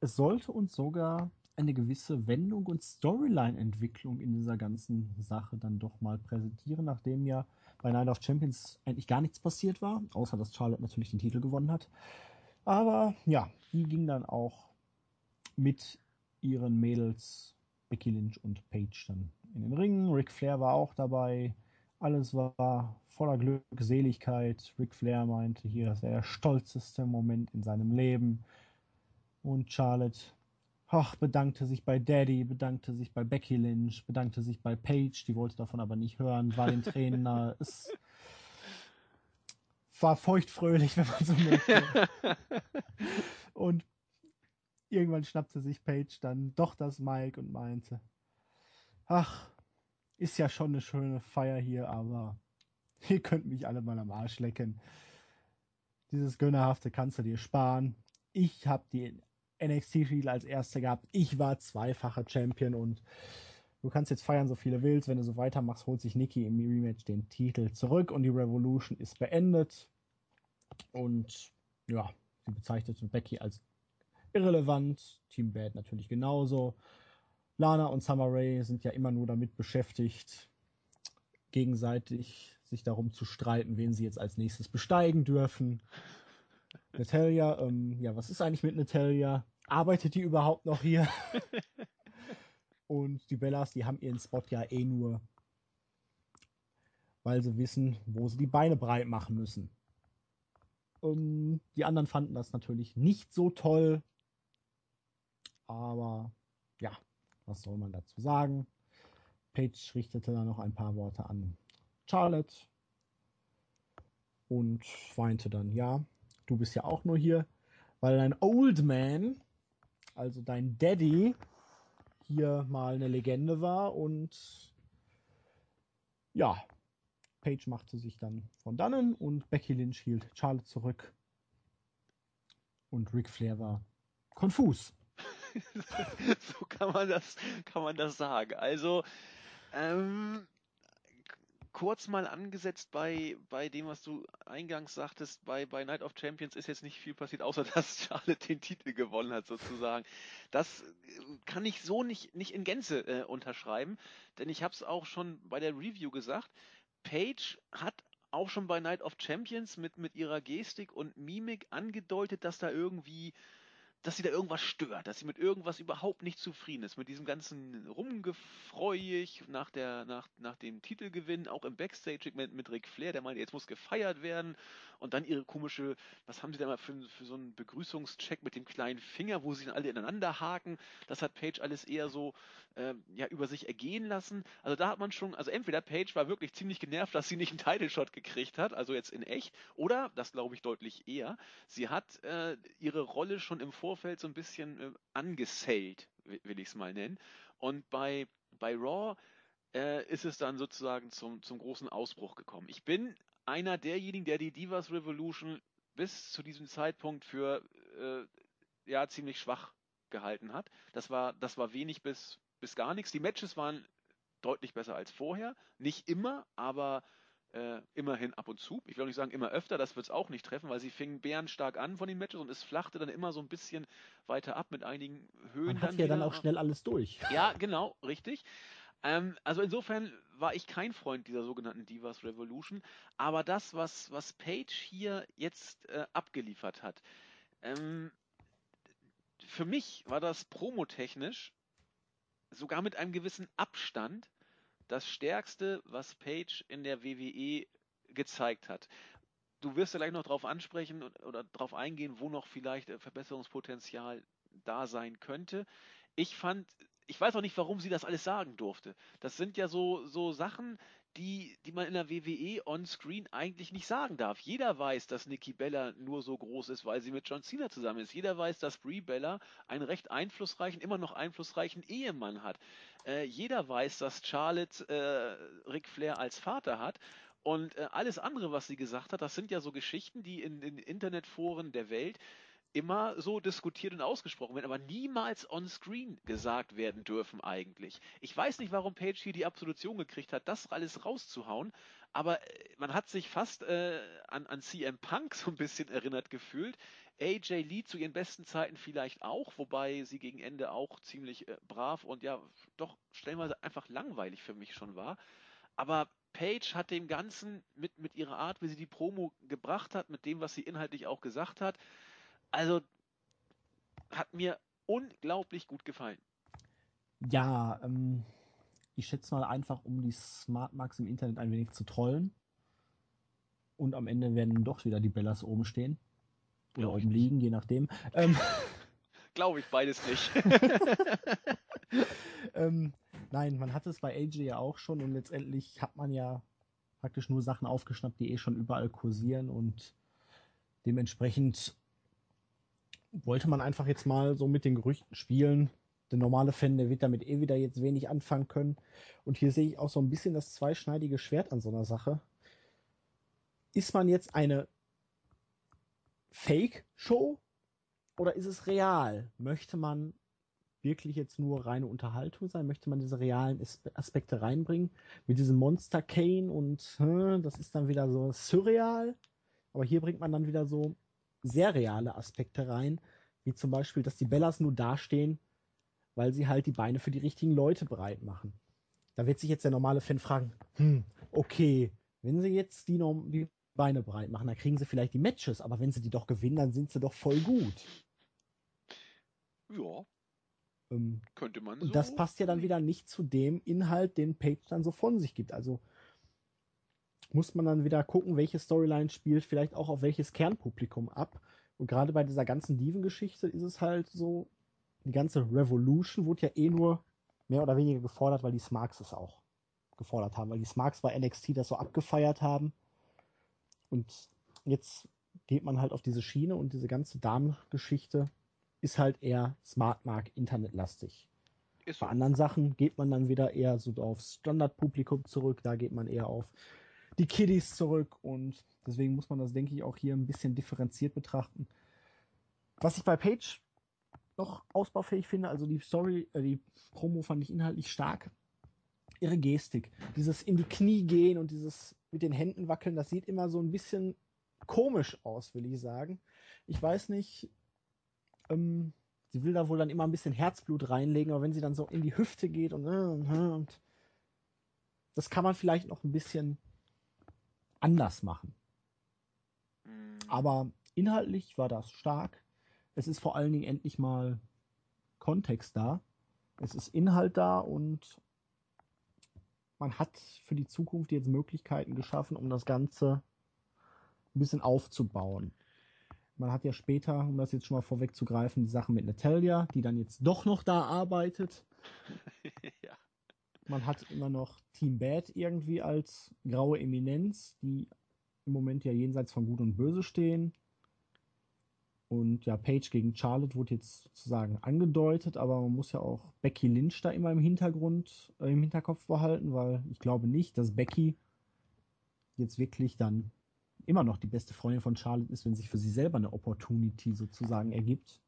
es sollte uns sogar eine gewisse Wendung und Storyline-Entwicklung in dieser ganzen Sache dann doch mal präsentieren, nachdem ja bei Night of Champions eigentlich gar nichts passiert war, außer dass Charlotte natürlich den Titel gewonnen hat. Aber ja, die ging dann auch mit ihren Mädels Becky Lynch und Paige dann in den Ring. Ric Flair war auch dabei. Alles war voller Glückseligkeit. Ric Flair meinte hier, das wäre der stolzeste Moment in seinem Leben. Und Charlotte ach, bedankte sich bei Daddy, bedankte sich bei Becky Lynch, bedankte sich bei Paige, die wollte davon aber nicht hören, war den Tränen nahe. Es war feuchtfröhlich, wenn man so möchte. und irgendwann schnappte sich Paige dann doch das Mike und meinte, ach, ist ja schon eine schöne Feier hier, aber ihr könnt mich alle mal am Arsch lecken. Dieses Gönnerhafte kannst du dir sparen. Ich habe die NXT-Titel als erster gehabt. Ich war zweifacher Champion und du kannst jetzt feiern, so viele willst. Wenn du so weitermachst, holt sich Nikki im Rematch den Titel zurück und die Revolution ist beendet. Und ja, sie bezeichnete Becky als irrelevant. Team Bad natürlich genauso. Lana und Summer Rae sind ja immer nur damit beschäftigt, gegenseitig sich darum zu streiten, wen sie jetzt als nächstes besteigen dürfen. Natalia, ähm, ja, was ist eigentlich mit Natalia? Arbeitet die überhaupt noch hier? und die Bellas, die haben ihren Spot ja eh nur, weil sie wissen, wo sie die Beine breit machen müssen. Um, die anderen fanden das natürlich nicht so toll. Aber ja, was soll man dazu sagen? Paige richtete dann noch ein paar Worte an Charlotte und weinte dann, ja, du bist ja auch nur hier, weil dein Old Man, also dein Daddy, hier mal eine Legende war und ja, Paige machte sich dann von dannen und Becky Lynch hielt Charlotte zurück und Ric Flair war konfus. so kann man das, kann man das sagen. Also, ähm, kurz mal angesetzt bei, bei dem, was du eingangs sagtest, bei, bei Night of Champions ist jetzt nicht viel passiert, außer dass Charlotte den Titel gewonnen hat, sozusagen. Das kann ich so nicht, nicht in Gänze äh, unterschreiben, denn ich habe es auch schon bei der Review gesagt. Paige hat auch schon bei Night of Champions mit, mit ihrer Gestik und Mimik angedeutet, dass da irgendwie dass sie da irgendwas stört, dass sie mit irgendwas überhaupt nicht zufrieden ist, mit diesem ganzen Rumgefreuig nach, der, nach, nach dem Titelgewinn, auch im Backstage-Segment mit Ric Flair, der meinte, jetzt muss gefeiert werden und dann ihre komische, was haben sie da mal für, für so einen Begrüßungscheck mit dem kleinen Finger, wo sie dann alle ineinander haken, das hat Paige alles eher so äh, ja, über sich ergehen lassen, also da hat man schon, also entweder Paige war wirklich ziemlich genervt, dass sie nicht einen Title-Shot gekriegt hat, also jetzt in echt, oder, das glaube ich deutlich eher, sie hat äh, ihre Rolle schon im Vorfeld Vorfeld so ein bisschen äh, angesellt, will ich es mal nennen. Und bei, bei Raw äh, ist es dann sozusagen zum, zum großen Ausbruch gekommen. Ich bin einer derjenigen, der die Divas Revolution bis zu diesem Zeitpunkt für äh, ja ziemlich schwach gehalten hat. Das war, das war wenig bis, bis gar nichts. Die Matches waren deutlich besser als vorher. Nicht immer, aber äh, immerhin ab und zu. Ich will auch nicht sagen immer öfter, das wird es auch nicht treffen, weil sie fingen bärenstark an von den Matches und es flachte dann immer so ein bisschen weiter ab mit einigen Höhen. Man hat ja dann auch schnell alles durch. Ja, genau, richtig. Ähm, also insofern war ich kein Freund dieser sogenannten Divas Revolution, aber das, was, was Page hier jetzt äh, abgeliefert hat, ähm, für mich war das promotechnisch sogar mit einem gewissen Abstand das Stärkste, was Page in der WWE gezeigt hat. Du wirst ja gleich noch darauf ansprechen oder darauf eingehen, wo noch vielleicht Verbesserungspotenzial da sein könnte. Ich fand, ich weiß auch nicht, warum sie das alles sagen durfte. Das sind ja so, so Sachen, die, die man in der WWE on-screen eigentlich nicht sagen darf. Jeder weiß, dass Nikki Bella nur so groß ist, weil sie mit John Cena zusammen ist. Jeder weiß, dass Brie Bella einen recht einflussreichen, immer noch einflussreichen Ehemann hat. Äh, jeder weiß, dass Charlotte äh, Ric Flair als Vater hat. Und äh, alles andere, was sie gesagt hat, das sind ja so Geschichten, die in den Internetforen der Welt immer so diskutiert und ausgesprochen werden, aber niemals on-screen gesagt werden dürfen eigentlich. Ich weiß nicht, warum Page hier die Absolution gekriegt hat, das alles rauszuhauen, aber äh, man hat sich fast äh, an, an CM Punk so ein bisschen erinnert gefühlt, AJ Lee zu ihren besten Zeiten vielleicht auch, wobei sie gegen Ende auch ziemlich äh, brav und ja, doch stellenweise einfach langweilig für mich schon war. Aber Paige hat dem Ganzen mit, mit ihrer Art, wie sie die Promo gebracht hat, mit dem, was sie inhaltlich auch gesagt hat, also hat mir unglaublich gut gefallen. Ja, ähm, ich schätze mal einfach, um die Smart Marks im Internet ein wenig zu trollen. Und am Ende werden doch wieder die Bellas oben stehen. Oder oben liegen, je nachdem. Ähm, Glaube ich beides nicht. ähm, nein, man hat es bei AJ ja auch schon und letztendlich hat man ja praktisch nur Sachen aufgeschnappt, die eh schon überall kursieren und dementsprechend wollte man einfach jetzt mal so mit den Gerüchten spielen. Der normale Fan, der wird damit eh wieder jetzt wenig anfangen können. Und hier sehe ich auch so ein bisschen das zweischneidige Schwert an so einer Sache. Ist man jetzt eine Fake-Show oder ist es real? Möchte man wirklich jetzt nur reine Unterhaltung sein? Möchte man diese realen Aspekte reinbringen? Mit diesem Monster Kane und hm, das ist dann wieder so surreal. Aber hier bringt man dann wieder so sehr reale Aspekte rein, wie zum Beispiel, dass die Bellas nur dastehen, weil sie halt die Beine für die richtigen Leute bereit machen. Da wird sich jetzt der normale Fan fragen, hm, okay, wenn sie jetzt die, die Beine breit machen, dann kriegen sie vielleicht die Matches, aber wenn sie die doch gewinnen, dann sind sie doch voll gut. Ja. Ähm, könnte man so. Und das passt ja dann wieder nicht zu dem Inhalt, den Page dann so von sich gibt. Also muss man dann wieder gucken, welche Storyline spielt vielleicht auch auf welches Kernpublikum ab. Und gerade bei dieser ganzen Diven-Geschichte ist es halt so, die ganze Revolution wurde ja eh nur mehr oder weniger gefordert, weil die Smarks es auch gefordert haben, weil die Smarks bei NXT das so abgefeiert haben. Und jetzt geht man halt auf diese Schiene und diese ganze Damengeschichte ist halt eher Smartmark internetlastig. Ist Bei anderen Sachen geht man dann wieder eher so aufs Standardpublikum zurück, da geht man eher auf die Kiddies zurück und deswegen muss man das, denke ich, auch hier ein bisschen differenziert betrachten. Was ich bei Page noch ausbaufähig finde, also die Story, äh, die Promo fand ich inhaltlich stark. Ihre Gestik, dieses in die Knie gehen und dieses mit den Händen wackeln, das sieht immer so ein bisschen komisch aus, will ich sagen. Ich weiß nicht, ähm, sie will da wohl dann immer ein bisschen Herzblut reinlegen, aber wenn sie dann so in die Hüfte geht und, und, und das kann man vielleicht noch ein bisschen anders machen. Mhm. Aber inhaltlich war das stark. Es ist vor allen Dingen endlich mal Kontext da. Es ist Inhalt da und man hat für die Zukunft jetzt Möglichkeiten geschaffen, um das Ganze ein bisschen aufzubauen. Man hat ja später, um das jetzt schon mal vorwegzugreifen, die Sache mit Natalia, die dann jetzt doch noch da arbeitet. ja. Man hat immer noch Team Bad irgendwie als graue Eminenz, die im Moment ja jenseits von Gut und Böse stehen. Und ja, Page gegen Charlotte wurde jetzt sozusagen angedeutet, aber man muss ja auch Becky Lynch da immer im Hintergrund, äh, im Hinterkopf behalten, weil ich glaube nicht, dass Becky jetzt wirklich dann immer noch die beste Freundin von Charlotte ist, wenn sich für sie selber eine Opportunity sozusagen ergibt.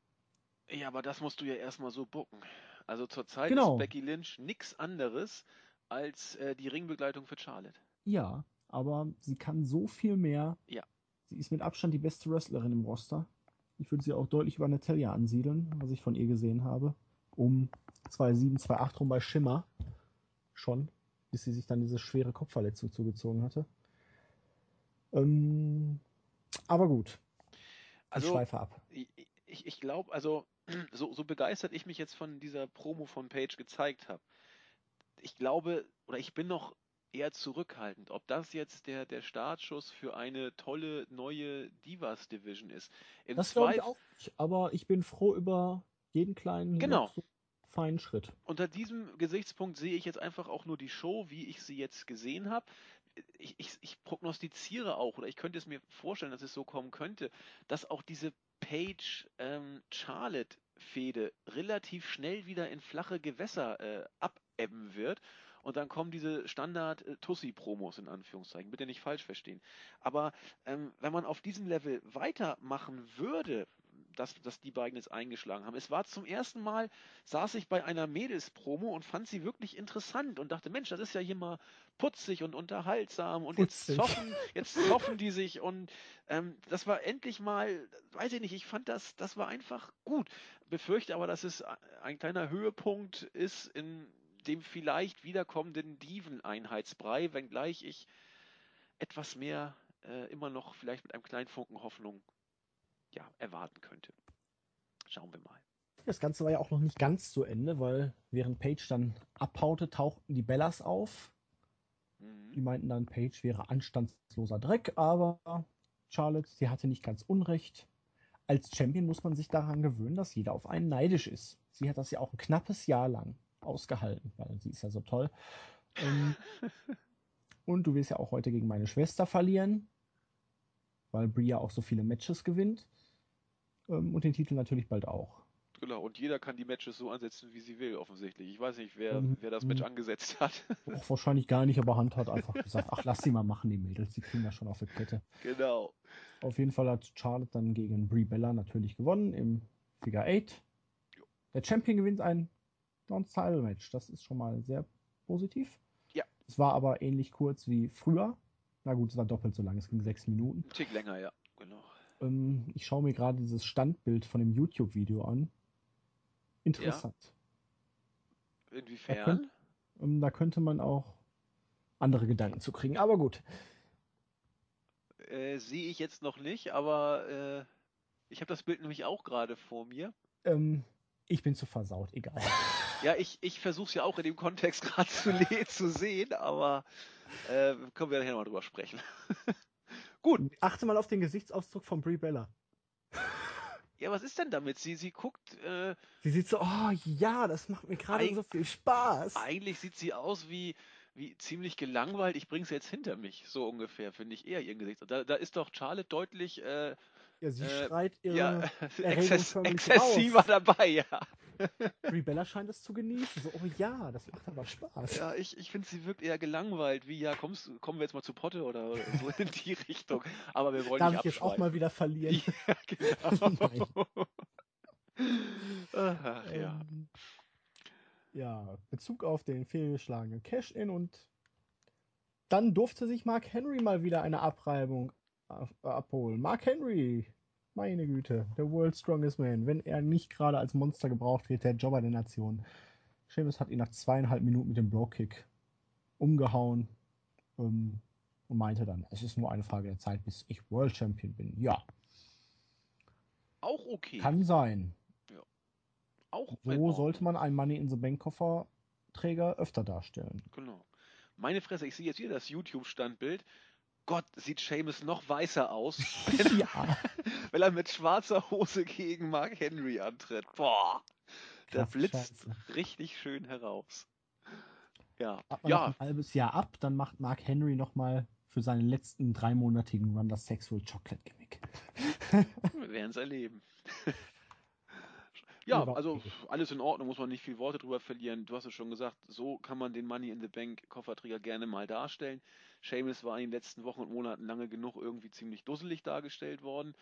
Ja, aber das musst du ja erstmal so bucken. Also zurzeit genau. ist Becky Lynch nichts anderes als äh, die Ringbegleitung für Charlotte. Ja, aber sie kann so viel mehr. Ja. Sie ist mit Abstand die beste Wrestlerin im Roster. Ich würde sie auch deutlich über Natalia ansiedeln, was ich von ihr gesehen habe. Um 2,7, 2,8 rum bei Schimmer. Schon. Bis sie sich dann diese schwere Kopfverletzung zugezogen hatte. Ähm, aber gut. Also, ich schweife ab. Ich, ich glaube, also so, so begeistert ich mich jetzt von dieser Promo von Page gezeigt habe, ich glaube, oder ich bin noch eher zurückhaltend, ob das jetzt der, der Startschuss für eine tolle neue Divas Division ist. Im das glaube ich auch nicht, aber ich bin froh über jeden kleinen genau. feinen Schritt. Unter diesem Gesichtspunkt sehe ich jetzt einfach auch nur die Show, wie ich sie jetzt gesehen habe. Ich, ich, ich prognostiziere auch, oder ich könnte es mir vorstellen, dass es so kommen könnte, dass auch diese Page ähm, Charlotte Fehde relativ schnell wieder in flache Gewässer äh, abebben wird. Und dann kommen diese Standard-Tussi-Promos in Anführungszeichen. Bitte nicht falsch verstehen. Aber ähm, wenn man auf diesem Level weitermachen würde, dass, dass die beiden jetzt eingeschlagen haben. Es war zum ersten Mal, saß ich bei einer Mädels-Promo und fand sie wirklich interessant und dachte, Mensch, das ist ja hier mal putzig und unterhaltsam und jetzt zoffen, jetzt zoffen die sich und ähm, das war endlich mal, weiß ich nicht, ich fand das, das war einfach gut. Befürchte aber, dass es ein kleiner Höhepunkt ist in dem vielleicht wiederkommenden Diven-Einheitsbrei, wenngleich ich etwas mehr äh, immer noch vielleicht mit einem kleinen Funken Hoffnung ja, erwarten könnte. Schauen wir mal. Das Ganze war ja auch noch nicht ganz zu Ende, weil während Page dann abhaute, tauchten die Bellas auf. Mhm. Die meinten dann, Page wäre anstandsloser Dreck, aber Charlotte, sie hatte nicht ganz Unrecht. Als Champion muss man sich daran gewöhnen, dass jeder auf einen neidisch ist. Sie hat das ja auch ein knappes Jahr lang ausgehalten, weil sie ist ja so toll. Ähm, und du willst ja auch heute gegen meine Schwester verlieren, weil Bria auch so viele Matches gewinnt. Ähm, und den Titel natürlich bald auch. Genau, und jeder kann die Matches so ansetzen, wie sie will, offensichtlich. Ich weiß nicht, wer, ähm, wer das Match angesetzt hat. Auch wahrscheinlich gar nicht, aber Hunt hat einfach gesagt, ach, lass sie mal machen, die Mädels, die kriegen das schon auf der Kette. Genau. Auf jeden Fall hat Charlotte dann gegen Brie Bella natürlich gewonnen im Figure 8. Der Champion gewinnt ein Non-Title-Match. Das ist schon mal sehr positiv. Ja. Es war aber ähnlich kurz wie früher. Na gut, es war doppelt so lang, es ging sechs Minuten. Ein Tick länger, ja. Ähm, ich schaue mir gerade dieses Standbild von dem YouTube-Video an. Interessant. Ja. Inwiefern? Da, könnt, ähm, da, könnte man auch andere Gedanken zu kriegen, aber gut. Äh, Sehe ich jetzt noch nicht, aber äh, ich habe das Bild nämlich auch gerade vor mir. Ähm, ich bin zu versaut, egal. Ja, ich, ich versuche es ja auch in dem Kontext gerade zu, zu sehen, aber äh, können wir nachher nochmal drüber sprechen. Gut. Achte mal auf den Gesichtsausdruck von Brie Bella. Ja, was ist denn damit? Sie, sie guckt. Äh, sie sieht so, oh ja, das macht mir gerade so viel Spaß. Eigentlich sieht sie aus wie, wie ziemlich gelangweilt. Ich bring's jetzt hinter mich, so ungefähr, finde ich eher ihr Gesicht. Da, da ist doch Charlotte deutlich. Äh, ja, sie äh, schreit ihre ja, exzess exzessiver auf. dabei, ja. Rebella scheint es zu genießen. So, oh ja, das macht aber Spaß. Ja, ich, ich finde, sie wirkt eher gelangweilt, wie ja, kommst, kommen wir jetzt mal zu Potte oder so in die Richtung. Aber wir wollen Darf nicht ich jetzt auch mal wieder verlieren? Ja, genau. Ach, ja. Ähm, ja, Bezug auf den fehlgeschlagenen Cash-In und dann durfte sich Mark Henry mal wieder eine Abreibung abholen. Mark Henry meine Güte, der World's Strongest Man. Wenn er nicht gerade als Monster gebraucht wird, der Jobber der Nation. Seamus hat ihn nach zweieinhalb Minuten mit dem Bro-Kick umgehauen ähm, und meinte dann, es ist nur eine Frage der Zeit, bis ich World Champion bin. Ja. Auch okay. Kann sein. Ja. Auch so sollte man einen Money in the Bank Kofferträger öfter darstellen. Genau. Meine Fresse, ich sehe jetzt hier das YouTube-Standbild. Gott, sieht Seamus noch weißer aus, wenn, ja. wenn er mit schwarzer Hose gegen Mark Henry antritt. Boah, der blitzt Scheiße. richtig schön heraus. Ja, ja. ein halbes Jahr ab, dann macht Mark Henry nochmal für seinen letzten dreimonatigen Run das Sexual Chocolate Gimmick. Wir werden es erleben. Ja, also alles in Ordnung, muss man nicht viel Worte drüber verlieren. Du hast es schon gesagt, so kann man den Money in the Bank Kofferträger gerne mal darstellen. Seamus war in den letzten Wochen und Monaten lange genug irgendwie ziemlich dusselig dargestellt worden.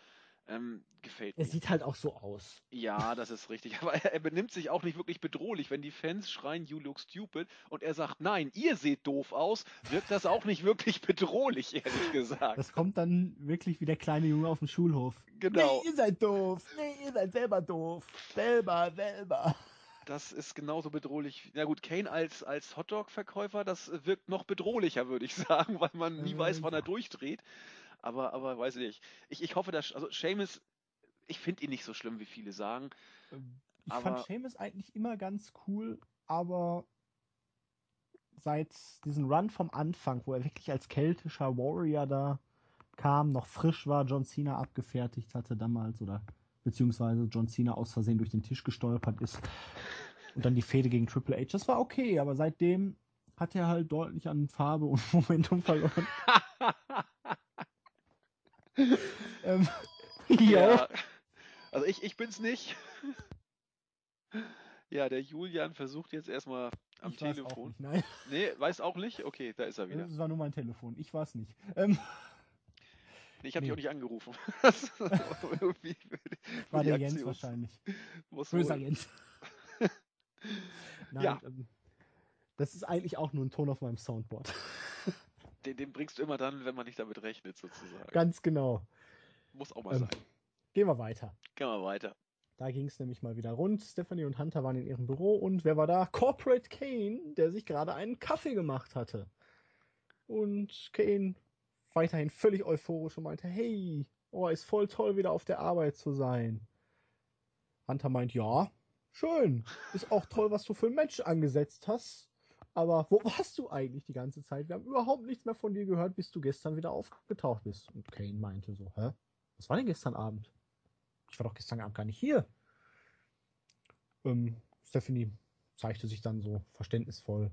Ähm, gefällt mir. Er sieht halt auch so aus. Ja, das ist richtig. Aber er, er, benimmt sich auch nicht wirklich bedrohlich. Wenn die Fans schreien, you look stupid, und er sagt, nein, ihr seht doof aus, wirkt das auch nicht wirklich bedrohlich, ehrlich gesagt. Das kommt dann wirklich wie der kleine Junge auf dem Schulhof. Genau. Nee, ihr seid doof. Nee, ihr seid selber doof. Selber, selber. Das ist genauso bedrohlich. Na gut, Kane als, als Hotdog-Verkäufer, das wirkt noch bedrohlicher, würde ich sagen, weil man nie äh, weiß, wann er durchdreht. Aber, aber weiß ich nicht. Ich, ich hoffe, dass, also Seamus, ich finde ihn nicht so schlimm, wie viele sagen. Ähm, ich aber, fand Seamus eigentlich immer ganz cool, aber seit diesem Run vom Anfang, wo er wirklich als keltischer Warrior da kam, noch frisch war, John Cena abgefertigt hatte damals oder beziehungsweise John Cena aus Versehen durch den Tisch gestolpert ist und dann die Fehde gegen Triple H. Das war okay, aber seitdem hat er halt deutlich an Farbe und Momentum verloren. ähm, ja. Also ich, ich bin's nicht. Ja, der Julian versucht jetzt erstmal am ich Telefon. Nicht, nein. Nee, weiß auch nicht? Okay, da ist er wieder. Das war nur mein Telefon. Ich war's nicht. Ähm, Ich habe Nee. dich auch nicht angerufen. Irgendwie War der Jens wahrscheinlich. Muss Böser. Jens. Nein, Ja. ähm, das ist eigentlich auch nur ein Ton auf meinem Soundboard. Den, den bringst du immer dann, wenn man nicht damit rechnet, sozusagen. Ganz genau. Muss auch mal Ähm, sein. Gehen wir weiter. Gehen wir weiter. Da ging es nämlich mal wieder rund. Stephanie und Hunter waren in ihrem Büro und wer war da? Corporate Kane, der sich gerade einen Kaffee gemacht hatte. Und Kane weiterhin völlig euphorisch und meinte, hey, oh, ist voll toll, wieder auf der Arbeit zu sein. Hunter meint, ja, schön. Ist auch toll, was du für ein Match angesetzt hast. Aber wo warst du eigentlich die ganze Zeit? Wir haben überhaupt nichts mehr von dir gehört, bis du gestern wieder aufgetaucht bist. Und Kane meinte so, hä? Was war denn gestern Abend? Ich war doch gestern Abend gar nicht hier. Ähm, Stephanie zeigte sich dann so verständnisvoll.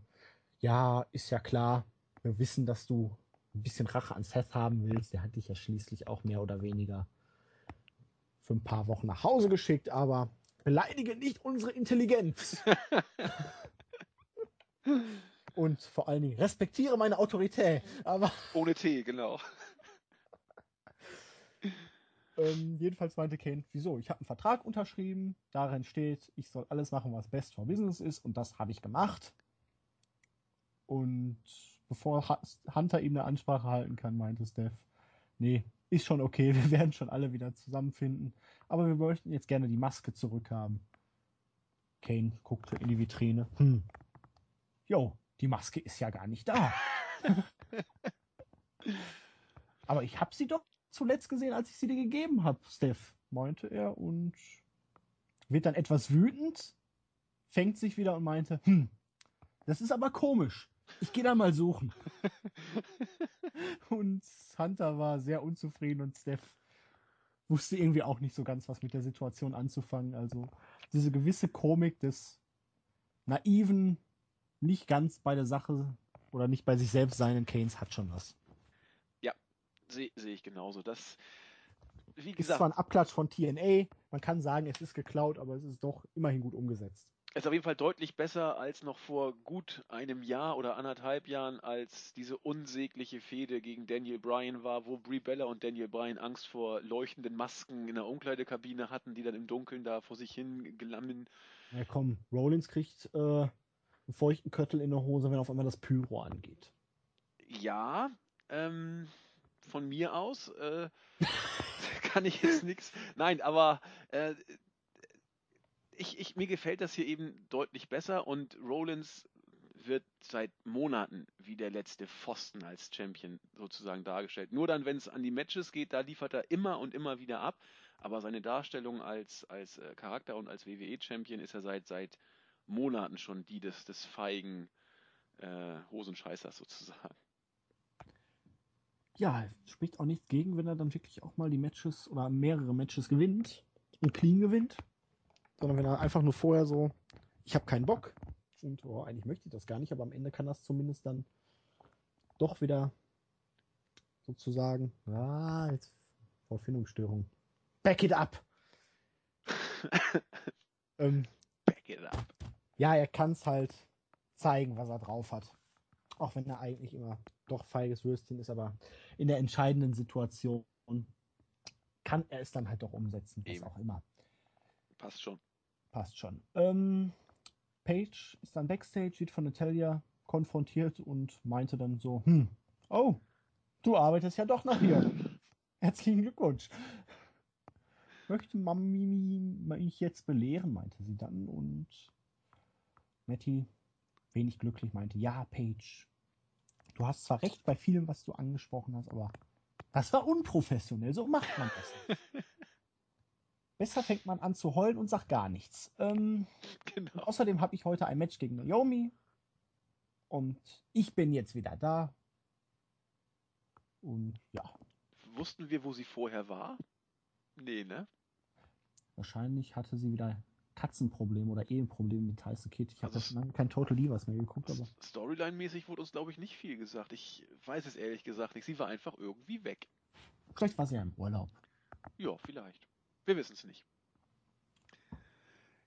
Ja, ist ja klar. Wir wissen, dass du ein bisschen Rache an Seth haben willst. Der hat dich ja schließlich auch mehr oder weniger für ein paar Wochen nach Hause geschickt, aber beleidige nicht unsere Intelligenz. Und vor allen Dingen respektiere meine Autorität. Aber Ohne T, genau. Ähm, jedenfalls meinte Kane, wieso? Ich habe einen Vertrag unterschrieben, darin steht, ich soll alles machen, was best for business ist, und das habe ich gemacht. Und bevor Hunter ihm eine Ansprache halten kann, meinte Steph, nee, ist schon okay, wir werden schon alle wieder zusammenfinden, aber wir möchten jetzt gerne die Maske zurückhaben. Kane guckte in die Vitrine. Hm. Jo, die Maske ist ja gar nicht da. Aber ich habe sie doch zuletzt gesehen, als ich sie dir gegeben habe, Steph, meinte er und wird dann etwas wütend, fängt sich wieder und meinte, hm, das ist aber komisch. Ich gehe dann mal suchen. und Hunter war sehr unzufrieden und Steph wusste irgendwie auch nicht so ganz, was mit der Situation anzufangen. Also diese gewisse Komik des naiven, nicht ganz bei der Sache oder nicht bei sich selbst seinen Canes hat schon was. Sehe seh ich genauso. Das, wie Ist gesagt, zwar ein Abklatsch von TNA, man kann sagen, es ist geklaut, aber es ist doch immerhin gut umgesetzt. ist auf jeden Fall deutlich besser als noch vor gut einem Jahr oder anderthalb Jahren, als diese unsägliche Fehde gegen Daniel Bryan war, wo Brie Bella und Daniel Bryan Angst vor leuchtenden Masken in der Umkleidekabine hatten, die dann im Dunkeln da vor sich hin gelammen. Ja komm, Rollins kriegt äh, einen feuchten Köttel in der Hose, wenn auf einmal das Pyro angeht. Ja, ähm, von mir aus äh, kann ich jetzt nichts. Nein, aber äh, ich, ich, mir gefällt das hier eben deutlich besser und Rollins wird seit Monaten wie der letzte Pfosten als Champion sozusagen dargestellt. Nur dann, wenn es an die Matches geht, da liefert er immer und immer wieder ab. Aber seine Darstellung als, als äh, Charakter und als WWE-Champion ist er seit, seit Monaten schon die des, des feigen äh, Hosenscheißers sozusagen. Ja, spricht auch nichts gegen, wenn er dann wirklich auch mal die Matches oder mehrere Matches gewinnt und clean gewinnt. Sondern wenn er einfach nur vorher so, ich habe keinen Bock und oh, eigentlich möchte ich das gar nicht, aber am Ende kann das zumindest dann doch wieder sozusagen, ah, jetzt Vollfindungsstörung. Back it up! ähm, Back it up. Ja, er kann es halt zeigen, was er drauf hat. Auch wenn er eigentlich immer doch feiges Würstchen ist, aber in der entscheidenden Situation kann er es dann halt doch umsetzen, was Eben. auch immer. Passt schon. Passt schon. Ähm, Paige ist dann backstage, wird von Natalia konfrontiert und meinte dann so, hm, oh, du arbeitest ja doch noch hier. Herzlichen Glückwunsch. Möchte Mami mich jetzt belehren, meinte sie dann und Matty, wenig glücklich, meinte, ja, Paige, du hast zwar recht bei vielem, was du angesprochen hast, aber das war unprofessionell, so macht man das nicht. Besser fängt man an zu heulen und sagt gar nichts. Ähm, Genau. außerdem habe ich heute ein Match gegen Naomi. Und ich bin jetzt wieder da. Und ja, Wussten wir, wo sie vorher war? Nee, ne? wahrscheinlich hatte sie wieder Katzenprobleme oder Eheprobleme mit Tyson Kidd. Ich habe Also ja schon lange kein Total Divas mehr geguckt, aber Storyline-mäßig wurde uns, glaube ich, nicht viel gesagt. Ich weiß es ehrlich gesagt nicht. Sie war einfach irgendwie weg. vielleicht war sie ja im Urlaub. Ja, vielleicht. Wir wissen es nicht.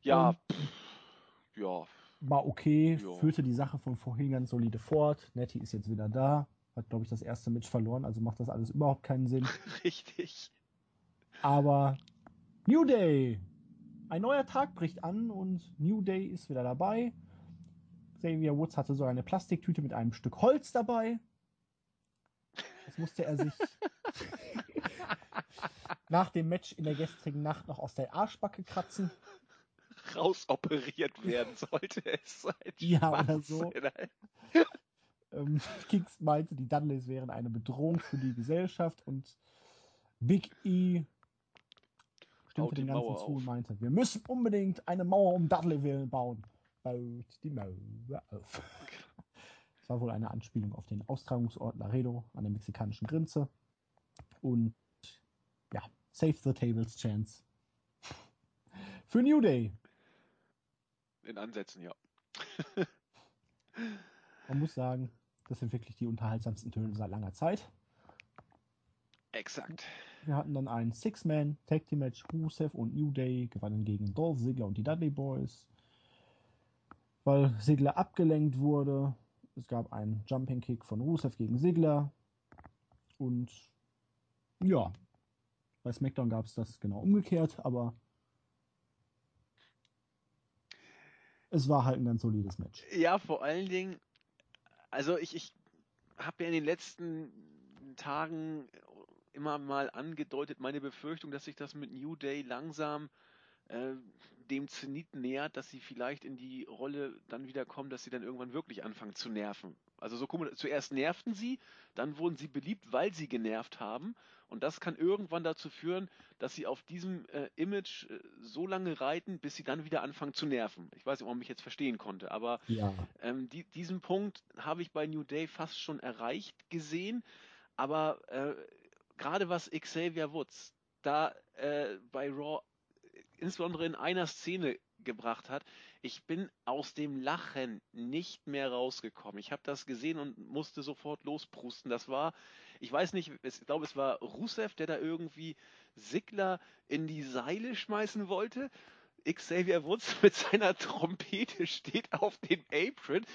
Ja, Ähm, pff, ja, War okay, Ja. führte die Sache von vorhin ganz solide fort. Nettie ist jetzt wieder da. Hat, glaube ich, das erste Match verloren, also macht das alles überhaupt keinen Sinn. Richtig. Aber New Day! Ein neuer Tag bricht an und New Day ist wieder dabei. Xavier Woods hatte so eine Plastiktüte mit einem Stück Holz dabei. Das musste er sich nach dem Match in der gestrigen Nacht noch aus der Arschbacke kratzen. Rausoperiert werden sollte es sein. Ja, oder so. ähm, Kings meinte, die Dudleys wären eine Bedrohung für die Gesellschaft und Big E stimmte dem Ganzen zu und meinte, wir müssen unbedingt eine Mauer um Dudleyville bauen. Baut die Mauer auf. Das war wohl eine Anspielung auf den Austragungsort Laredo an der mexikanischen Grenze. Und ja, Save the Tables Chance. Für New Day. In Ansätzen, ja. Man muss sagen, das sind wirklich die unterhaltsamsten Töne seit langer Zeit. Exakt. Wir hatten dann ein Six-Man Tag Team Match. Rusev und New Day gewannen gegen Dolph Ziggler und die Dudley Boys. Weil Ziggler abgelenkt wurde. Es gab einen Jumping Kick von Rusev gegen Ziggler. Und ja, bei SmackDown gab es das genau umgekehrt, aber es war halt ein ganz solides Match. Ja, vor allen Dingen, also ich, ich habe ja in den letzten Tagen immer mal angedeutet, meine Befürchtung, dass sich das mit New Day langsam äh, dem Zenit nähert, dass sie vielleicht in die Rolle dann wieder kommen, dass sie dann irgendwann wirklich anfangen zu nerven. Also so zuerst nervten sie, dann wurden sie beliebt, weil sie genervt haben. Und das kann irgendwann dazu führen, dass sie auf diesem äh, Image äh, so lange reiten, bis sie dann wieder anfangen zu nerven. Ich weiß nicht, ob man mich jetzt verstehen konnte, aber ja. ähm, die, diesen Punkt habe ich bei New Day fast schon erreicht gesehen. Aber äh, gerade was Xavier Woods da äh, bei Raw insbesondere in einer Szene gebracht hat, ich bin aus dem Lachen nicht mehr rausgekommen. Ich habe das gesehen und musste sofort losprusten. Das war, ich weiß nicht, ich glaube, es war Rusev, der da irgendwie Sigler in die Seile schmeißen wollte. Xavier Woods mit seiner Trompete steht auf dem Apron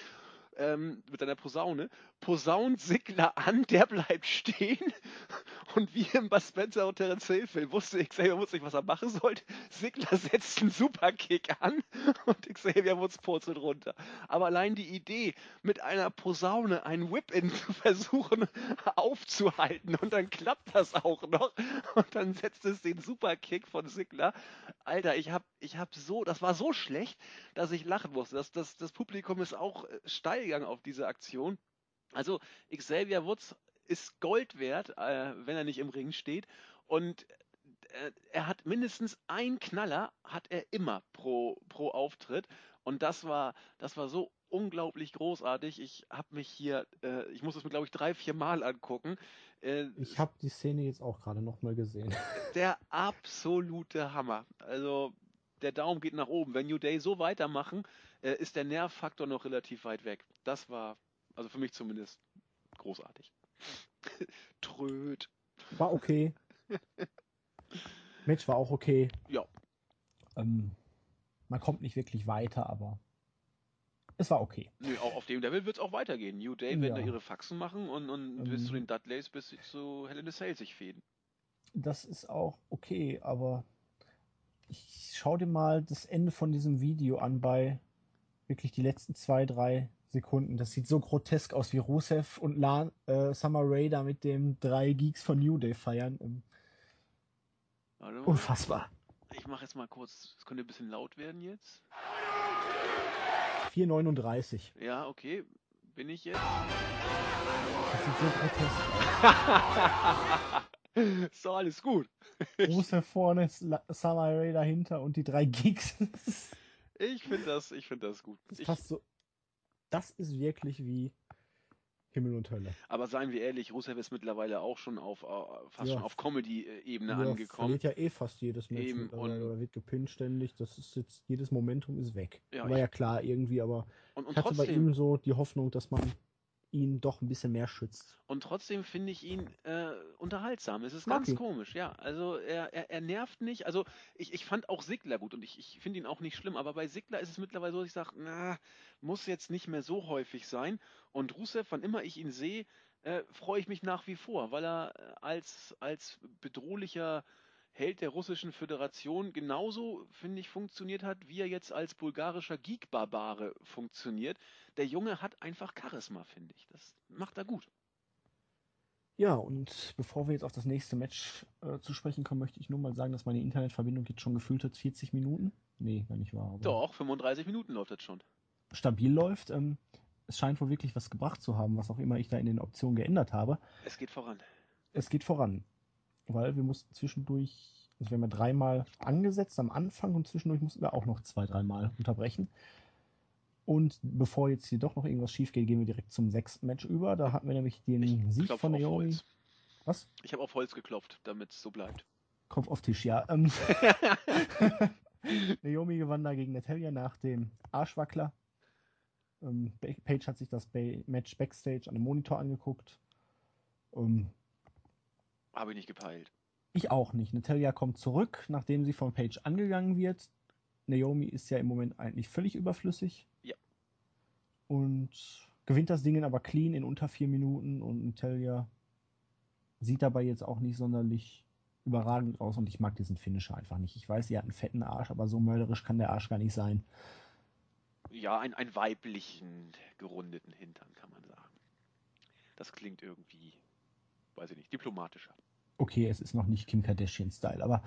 ähm, mit seiner Posaune, posaunt Sigler an, der bleibt stehen und wie im Bud Spencer und Terence Hill Film wusste Xavier Woods nicht, was er machen sollte. Sigler setzt einen Superkick an und Xavier Woods purzelt runter. Aber allein die Idee, mit einer Posaune einen Whip-In zu versuchen aufzuhalten und dann klappt das auch noch und dann setzt es den Superkick von Sigler. Alter, ich hab, ich hab so, das war so schlecht, dass ich lachen musste. Das, das, das Publikum ist auch äh, steil gegangen auf diese Aktion. Also Xavier Woods ist Gold wert, äh, wenn er nicht im Ring steht. Und äh, er hat mindestens einen Knaller, hat er immer pro, pro Auftritt. Und das war, das war so unglaublich großartig. Ich habe mich hier, äh, ich muss es mir glaube ich drei, vier Mal angucken. Äh, ich habe die Szene jetzt auch gerade nochmal gesehen. Der absolute Hammer. Also der Daumen geht nach oben. Wenn New Day so weitermachen, äh, ist der Nervfaktor noch relativ weit weg. Das war, also für mich zumindest, großartig. Tröd. War okay. Match war auch okay. Ja. Ähm, man kommt nicht wirklich weiter, aber es war okay. Nö, auch auf dem Level wird es auch weitergehen. New Day ja. werden da ihre Faxen machen und, und ähm, bis zu den Dudleys bis zu a Cell sich fäden. Das ist auch okay, aber ich schau dir mal das Ende von diesem Video an bei wirklich die letzten zwei, drei Sekunden. Das sieht so grotesk aus, wie Rusev und La äh, Summer Rae da mit dem drei Geeks von New Day feiern. Hallo? Unfassbar. Ich mache jetzt mal kurz, es könnte ein bisschen laut werden jetzt. 4,39. Ja, okay. Bin ich jetzt? Das sieht so grotesk aus. so, alles gut. Rusev vorne, Summer Rae dahinter und die drei Geeks. ich finde das, find das gut. Das passt so das ist wirklich wie Himmel und Hölle. Aber seien wir ehrlich, Rusev ist mittlerweile auch schon auf äh, fast ja. schon auf Comedy-Ebene ja, angekommen. Verliert ja eh fast jedes Match Eben, und, oder wird gepinnt ständig. Das ist jetzt jedes Momentum ist weg. Ja, War ja klar irgendwie, aber und, und ich hatte trotzdem, bei ihm so die Hoffnung, dass man ihn doch ein bisschen mehr schützt. Und trotzdem finde ich ihn äh, unterhaltsam. Es ist ganz ihn. komisch, ja. Also er, er, er, nervt nicht. Also ich, ich fand auch Sigler gut und ich, ich finde ihn auch nicht schlimm, aber bei Sigler ist es mittlerweile so, dass ich sage, na, muss jetzt nicht mehr so häufig sein. Und Rusev, wann immer ich ihn sehe, äh, freue ich mich nach wie vor, weil er äh, als, als bedrohlicher Held der russischen Föderation genauso, finde ich, funktioniert hat, wie er jetzt als bulgarischer Geek-Barbare funktioniert. Der Junge hat einfach Charisma, finde ich. Das macht er gut. Ja, und bevor wir jetzt auf das nächste Match äh, zu sprechen kommen, möchte ich nur mal sagen, dass meine Internetverbindung jetzt schon gefühlt hat 40 Minuten. Nee, gar nicht wahr. Doch, 35 Minuten läuft das schon. Stabil läuft. Ähm, es scheint wohl wirklich was gebracht zu haben, was auch immer ich da in den Optionen geändert habe. Es geht voran. Es geht voran. Weil wir mussten zwischendurch, also wir haben ja dreimal angesetzt am Anfang und zwischendurch mussten wir auch noch zwei, dreimal unterbrechen. Und bevor jetzt hier doch noch irgendwas schief geht, gehen wir direkt zum sechsten Match über. Da hatten wir nämlich den ich Sieg von Naomi. Holz. Was? Ich habe auf Holz geklopft, damit es so bleibt. Kopf auf Tisch, ja. Ähm, Naomi gewann da gegen Natalia nach dem Arschwackler. Ähm, Paige hat sich das Match Backstage an dem Monitor angeguckt. Ähm, Habe ich nicht gepeilt. Ich auch nicht. Natalia kommt zurück, nachdem sie von Paige angegangen wird. Naomi ist ja im Moment eigentlich völlig überflüssig. Ja. Und gewinnt das Ding aber clean in unter vier Minuten und Natalia sieht dabei jetzt auch nicht sonderlich überragend aus und ich mag diesen Finisher einfach nicht. Ich weiß, sie hat einen fetten Arsch, aber so mörderisch kann der Arsch gar nicht sein. Ja, ein, ein weiblichen, gerundeten Hintern, kann man sagen. Das klingt irgendwie, weiß ich nicht, diplomatischer. Okay, es ist noch nicht Kim Kardashian-Style, aber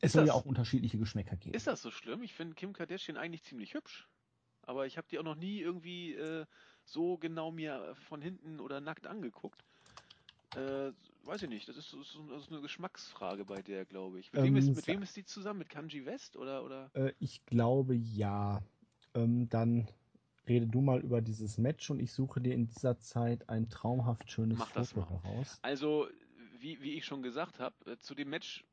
es Ist soll ja das- auch unterschiedliche Geschmäcker geben. Ist das so schlimm? Ich finde Kim Kardashian eigentlich ziemlich hübsch. Aber ich habe die auch noch nie irgendwie äh, so genau mir von hinten oder nackt angeguckt. Äh, weiß ich nicht, das ist, das ist eine Geschmacksfrage bei der, glaube ich. Mit, wem Ähm, ist, mit wem ist die zusammen? Mit Kanji West oder? oder? Äh, ich glaube ja. Ähm, dann rede du mal über dieses Match und ich suche dir in dieser Zeit ein traumhaft schönes Mach das Foto heraus. Also, wie, wie ich schon gesagt habe, äh, zu dem Match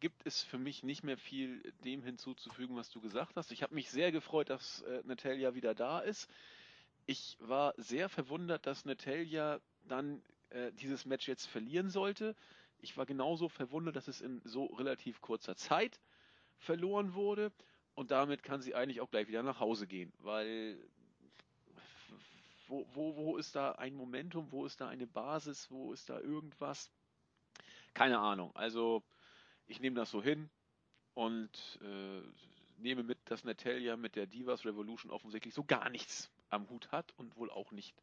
gibt es für mich nicht mehr viel dem hinzuzufügen, was du gesagt hast. Ich habe mich sehr gefreut, dass äh, Natalia wieder da ist. Ich war sehr verwundert, dass Natalia dann äh, dieses Match jetzt verlieren sollte. Ich war genauso verwundert, dass es in so relativ kurzer Zeit verloren wurde. Und damit kann sie eigentlich auch gleich wieder nach Hause gehen, weil wo, wo, wo ist da ein Momentum, wo ist da eine Basis, wo ist da irgendwas? Keine Ahnung. Also ich nehme das so hin und äh, nehme mit, dass Natalia mit der Divas Revolution offensichtlich so gar nichts am Hut hat und wohl auch nicht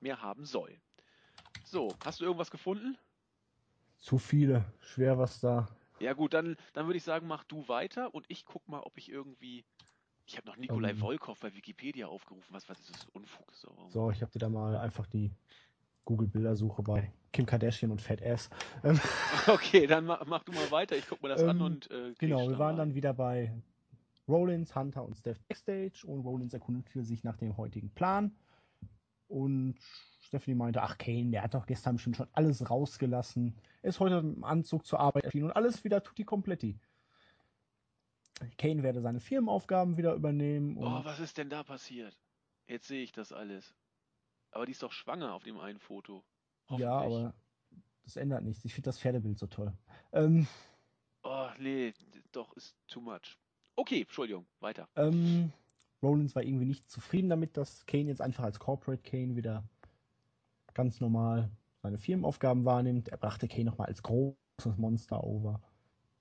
mehr haben soll. So, hast du irgendwas gefunden? Zu viele. Schwer, was da. Ja gut, dann, dann würde ich sagen, mach du weiter und ich guck mal, ob ich irgendwie. Ich habe noch Nikolai Ähm. Volkov bei Wikipedia aufgerufen. Was, was ist das? Unfug. So. So, ich habe dir da mal einfach die Google-Bildersuche bei Kim Kardashian und Fat Ass. Ähm, Okay, dann mach, mach du mal weiter. Ich guck mir das an Ähm, und. Äh, genau, wir waren dann wieder bei Rollins, Hunter und Steph Backstage und Rollins erkundete sich nach dem heutigen Plan. Und Stephanie meinte, ach Kane, der hat doch gestern bestimmt schon alles rausgelassen. Er ist heute im Anzug zur Arbeit erschienen und alles wieder tutti kompletti. Kane werde seine Firmenaufgaben wieder übernehmen. Oh, was ist denn da passiert? Jetzt sehe ich das alles. Aber die ist doch schwanger auf dem einen Foto. ja, aber das ändert nichts. Ich finde das Pferdebild so toll. Ähm, Oh, nee, doch, ist too much. Okay, Entschuldigung, weiter. Ähm, Rollins war irgendwie nicht zufrieden damit, dass Kane jetzt einfach als Corporate Kane wieder ganz normal seine Firmenaufgaben wahrnimmt. Er brachte Kane nochmal als großes Monster over,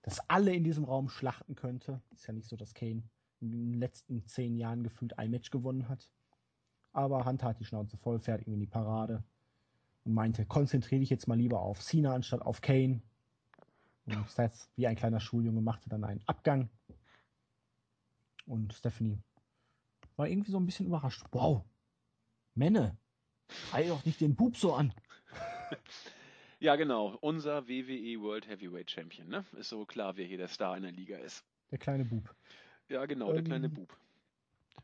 das alle in diesem Raum schlachten könnte. Ist ja nicht so, dass Kane in den letzten zehn Jahren gefühlt ein Match gewonnen hat. Aber Hunter hat die Schnauze voll, fährt irgendwie in die Parade und meinte, konzentriere dich jetzt mal lieber auf Cena anstatt auf Kane. Und Seth, wie ein kleiner Schuljunge, machte dann einen Abgang. Und Stephanie war irgendwie so ein bisschen überrascht. Wow, Männer, schrei doch nicht den Bub so an. Ja, genau, unser WWE World Heavyweight Champion, ne? Ist so klar, wer hier der Star in der Liga ist. Der kleine Bub. Ja, genau, der Ähm, kleine Bub.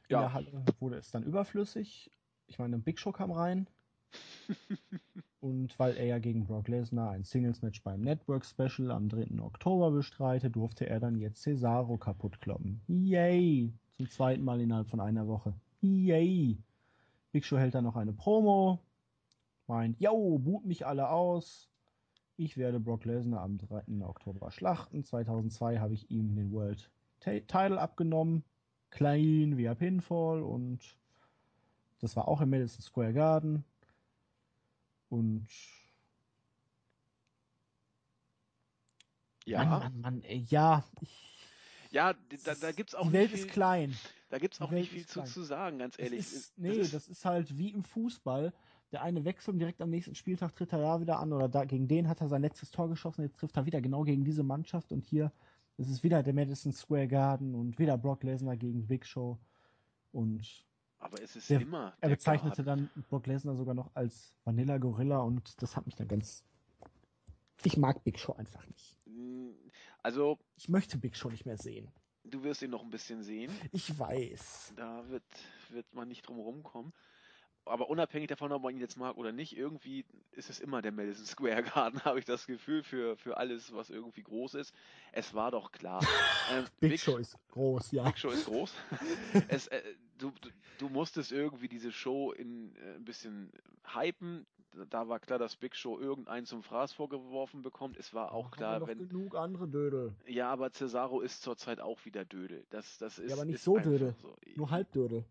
In Ja. der Halle wurde es dann überflüssig. Ich meine, Big Show kam rein. Und weil er ja gegen Brock Lesnar ein Singles-Match beim Network Special am 3. Oktober bestreite, durfte er dann jetzt Cesaro kaputt kloppen. Yay! Zum zweiten Mal innerhalb von einer Woche. Yay! Big Show hält dann noch eine Promo. Meint, yo, boot mich alle aus. Ich werde Brock Lesnar am 3. Oktober schlachten. 2002 habe ich ihm den World Title abgenommen. Klein via Pinfall und das war auch im Madison Square Garden. Und Ja. Mann, Mann, Mann, ey, ja, ich, Ja, da, da gibt's auch die Welt nicht ist viel, klein. da gibt's auch nicht viel zu, zu sagen, ganz ehrlich. ist, Es- nee, das ist, halt wie im Fußball. Der eine wechselt und direkt am nächsten Spieltag tritt er ja wieder an oder da, gegen den hat er sein letztes Tor geschossen, jetzt trifft er wieder genau gegen diese Mannschaft und hier ist es wieder der Madison Square Garden und wieder Brock Lesnar gegen Big Show und aber es ist der- immer. er bezeichnete Guard. dann Brock Lesnar sogar noch als Vanilla Gorilla und das hat mich dann ganz. Ich mag Big Show einfach nicht. Mm, Also, Ich möchte Big Show nicht mehr sehen. du wirst ihn noch ein bisschen sehen. Ich weiß. Da wird, wird man nicht drum rumkommen. Aber unabhängig davon, ob man ihn jetzt mag oder nicht, irgendwie ist es immer der Madison Square Garden, habe ich das Gefühl, für, für alles, was irgendwie groß ist. Es war doch klar. Ähm, Big, Show ist groß, ja. Big Show ist groß. es, äh, du, du, du musstest irgendwie diese Show in, äh, ein bisschen hypen. Da war klar, dass Big Show irgendeinen zum Fraß vorgeworfen bekommt. Es war auch klar, wenn. genug andere Dödel. Ja, aber Cesaro ist zurzeit auch wieder Dödel. Das, das ist, aber nicht so Dödel. So. Nur halb Dödel.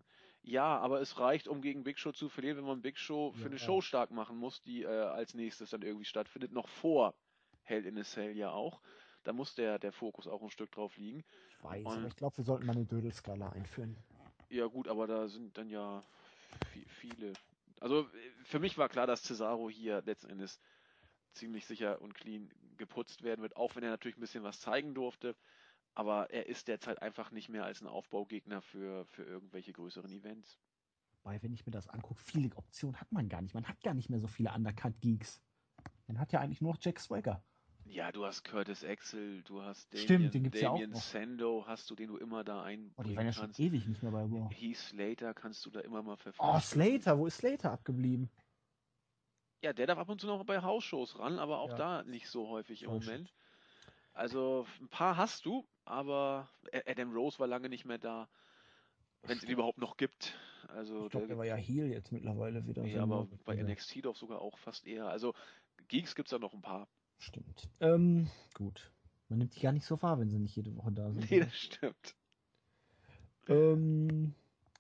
Ja, aber es reicht, um gegen Big Show zu verlieren, wenn man Big Show für Ja. eine Show stark machen muss, die äh, als nächstes dann irgendwie stattfindet. Noch vor Hell in a Cell ja auch. Da muss der, der Fokus auch ein Stück drauf liegen. Ich weiß, Und- aber ich glaube, wir sollten mal eine Dödelskala einführen. Ja gut, aber da sind dann ja vi- viele. Also für mich war klar, dass Cesaro hier letzten Endes ziemlich sicher und clean geputzt werden wird, auch wenn er natürlich ein bisschen was zeigen durfte. Aber er ist derzeit einfach nicht mehr als ein Aufbaugegner für, für irgendwelche größeren Events. Weil, wenn ich mir das angucke, viele Optionen hat man gar nicht. Man hat gar nicht mehr so viele Undercut-Geeks. Man hat ja eigentlich nur noch Jack Swagger. Ja, du hast Curtis Axel, du hast Damien, Stimmt, den gibt's ja auch Damien noch. Sando, hast du, den du immer da Oh, die waren ja schon kannst. ewig nicht mehr bei Raw. Heath Slater kannst du da immer mal verpflichten. Oh, Slater, wo ist Slater abgeblieben? Ja, der darf ab und zu noch bei Hausshows ran, aber auch Ja. da nicht so häufig im Moment. Also ein paar hast du, aber Adam Rose war lange nicht mehr da, wenn es ihn überhaupt noch gibt. Also Ich glaube, der war ja Heel jetzt mittlerweile wieder. ja, aber bei ja, NXT doch sogar auch fast eher. Also Geeks gibt's da noch ein paar. Stimmt. Ähm, gut. Man nimmt die gar nicht so wahr, wenn sie nicht jede Woche da sind. Nee, das stimmt. Ähm,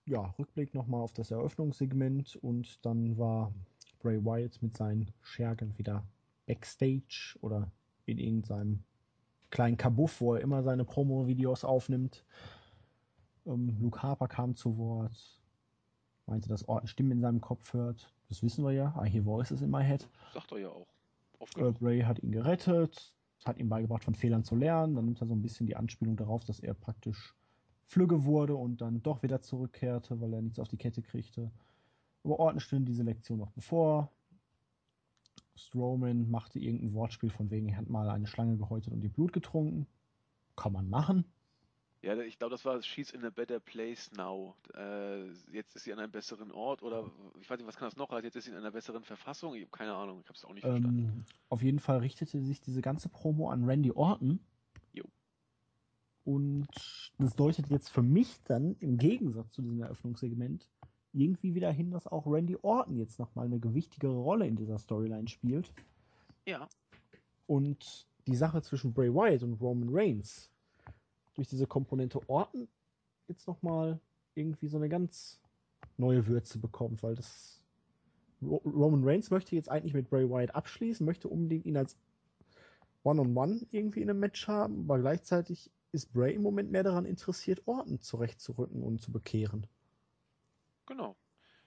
ja, Rückblick nochmal auf das Eröffnungssegment und dann war Bray Wyatt mit seinen Schergen wieder Backstage oder in irgendeinem kleinen Kabuff, wo er immer seine Promo-Videos aufnimmt. Ähm, Luke Harper kam zu Wort, meinte, dass Orton Stimmen in seinem Kopf hört. Das wissen wir ja. I hear voices in my head. Sagt er ja auch. Äh. Bray hat ihn gerettet, hat ihm beigebracht, von Fehlern zu lernen. Dann nimmt er so ein bisschen die Anspielung darauf, dass er praktisch flügge wurde und dann doch wieder zurückkehrte, weil er nichts auf die Kette kriegte. Aber Orton stünde diese Lektion noch bevor. Strowman machte irgendein Wortspiel von wegen, er hat mal eine Schlange gehäutet und ihr Blut getrunken. Kann man machen. Ja, ich glaube, das war She's in a better place now. Äh, jetzt ist sie an einem besseren Ort oder ich weiß nicht, was kann das noch heißen? Jetzt ist sie in einer besseren Verfassung. Ich habe keine Ahnung, ich habe es auch nicht verstanden. Ähm, auf jeden Fall richtete sich diese ganze Promo an Randy Orton. Jo. Und das deutet jetzt für mich dann im Gegensatz zu diesem Eröffnungssegment irgendwie wieder hin, dass auch Randy Orton jetzt nochmal eine gewichtigere Rolle in dieser Storyline spielt. Ja, Und die Sache zwischen Bray Wyatt und Roman Reigns durch diese Komponente Orton jetzt nochmal irgendwie so eine ganz neue Würze bekommt, weil das Ro Roman Reigns möchte jetzt eigentlich mit Bray Wyatt abschließen, möchte unbedingt ihn als One-on-One irgendwie in einem Match haben, aber gleichzeitig ist Bray im Moment mehr daran interessiert, Orton zurechtzurücken und zu bekehren. Genau.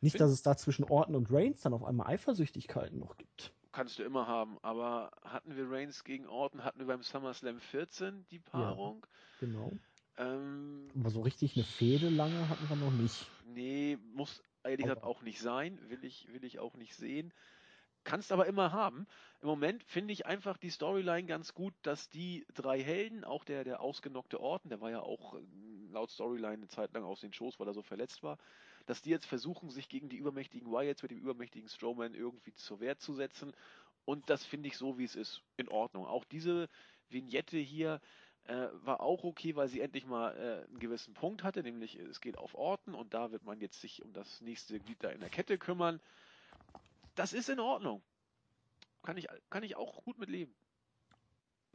Nicht, dass es da zwischen Orton und Reigns dann auf einmal Eifersüchtigkeiten noch gibt. Kannst du immer haben. Aber hatten wir Reigns gegen Orton, hatten wir beim SummerSlam 14 die Paarung? Genau. Ähm, Aber so richtig eine Fehde lange hatten wir noch nicht. nee, muss ehrlich gesagt auch nicht sein. Will ich, will ich auch nicht sehen. Kannst aber immer haben. Im Moment finde ich einfach die Storyline ganz gut, dass die drei Helden, auch der, der ausgenockte Orton, der war ja auch äh, laut Storyline eine Zeit lang aus den Shows, weil er so verletzt war, dass die jetzt versuchen, sich gegen die übermächtigen Wyatts mit dem übermächtigen Strowman irgendwie zur Wehr zu setzen. Und das finde ich so, wie es ist, in Ordnung. Auch diese Vignette hier äh, war auch okay, weil sie endlich mal äh, einen gewissen Punkt hatte, nämlich es geht auf Orten und da wird man jetzt sich um das nächste Glied da in der Kette kümmern. Das ist in Ordnung. Kann ich, kann ich auch gut mit leben.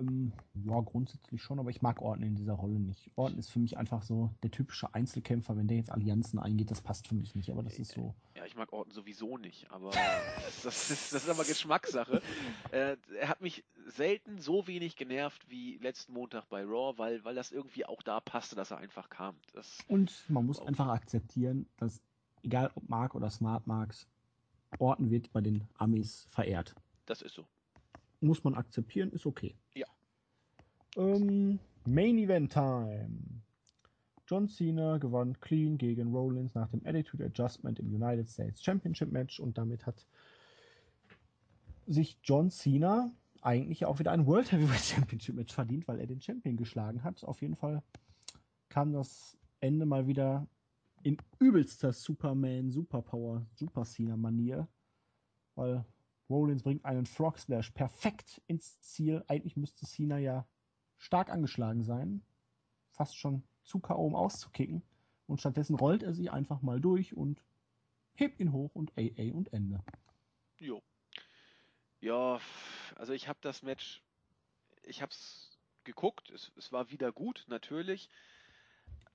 Ähm, ja, grundsätzlich schon, aber ich mag Orton in dieser Rolle nicht. Orton ist für mich einfach so der typische Einzelkämpfer. Wenn der jetzt Allianzen eingeht, das passt für mich nicht, aber das ist so. Ja, ich mag Orton sowieso nicht, aber das, ist, das ist aber Geschmackssache. äh, er hat mich selten so wenig genervt wie letzten Montag bei Raw, weil, weil das irgendwie auch da passte, dass er einfach kam. Das Und man muss einfach akzeptieren, dass egal ob Mark oder Smart Marks, Orton wird bei den Amis verehrt. Das ist so. Muss man akzeptieren, ist okay. Ja. Ähm, Main Event Time. John Cena gewann clean gegen Rollins nach dem Attitude Adjustment im United States Championship Match und damit hat sich John Cena eigentlich auch wieder ein World Heavyweight Championship Match verdient, weil er den Champion geschlagen hat. Auf jeden Fall kam das Ende mal wieder in übelster Superman, Superpower, Super Cena Manier, weil Rollins bringt einen Frog Splash perfekt ins Ziel. Eigentlich müsste Cena ja stark angeschlagen sein, fast schon zu K.O. um auszukicken. Und stattdessen rollt er sich einfach mal durch und hebt ihn hoch und AA und Ende. Jo. Ja, also ich habe das Match, ich habe es geguckt, es, es war wieder gut, natürlich.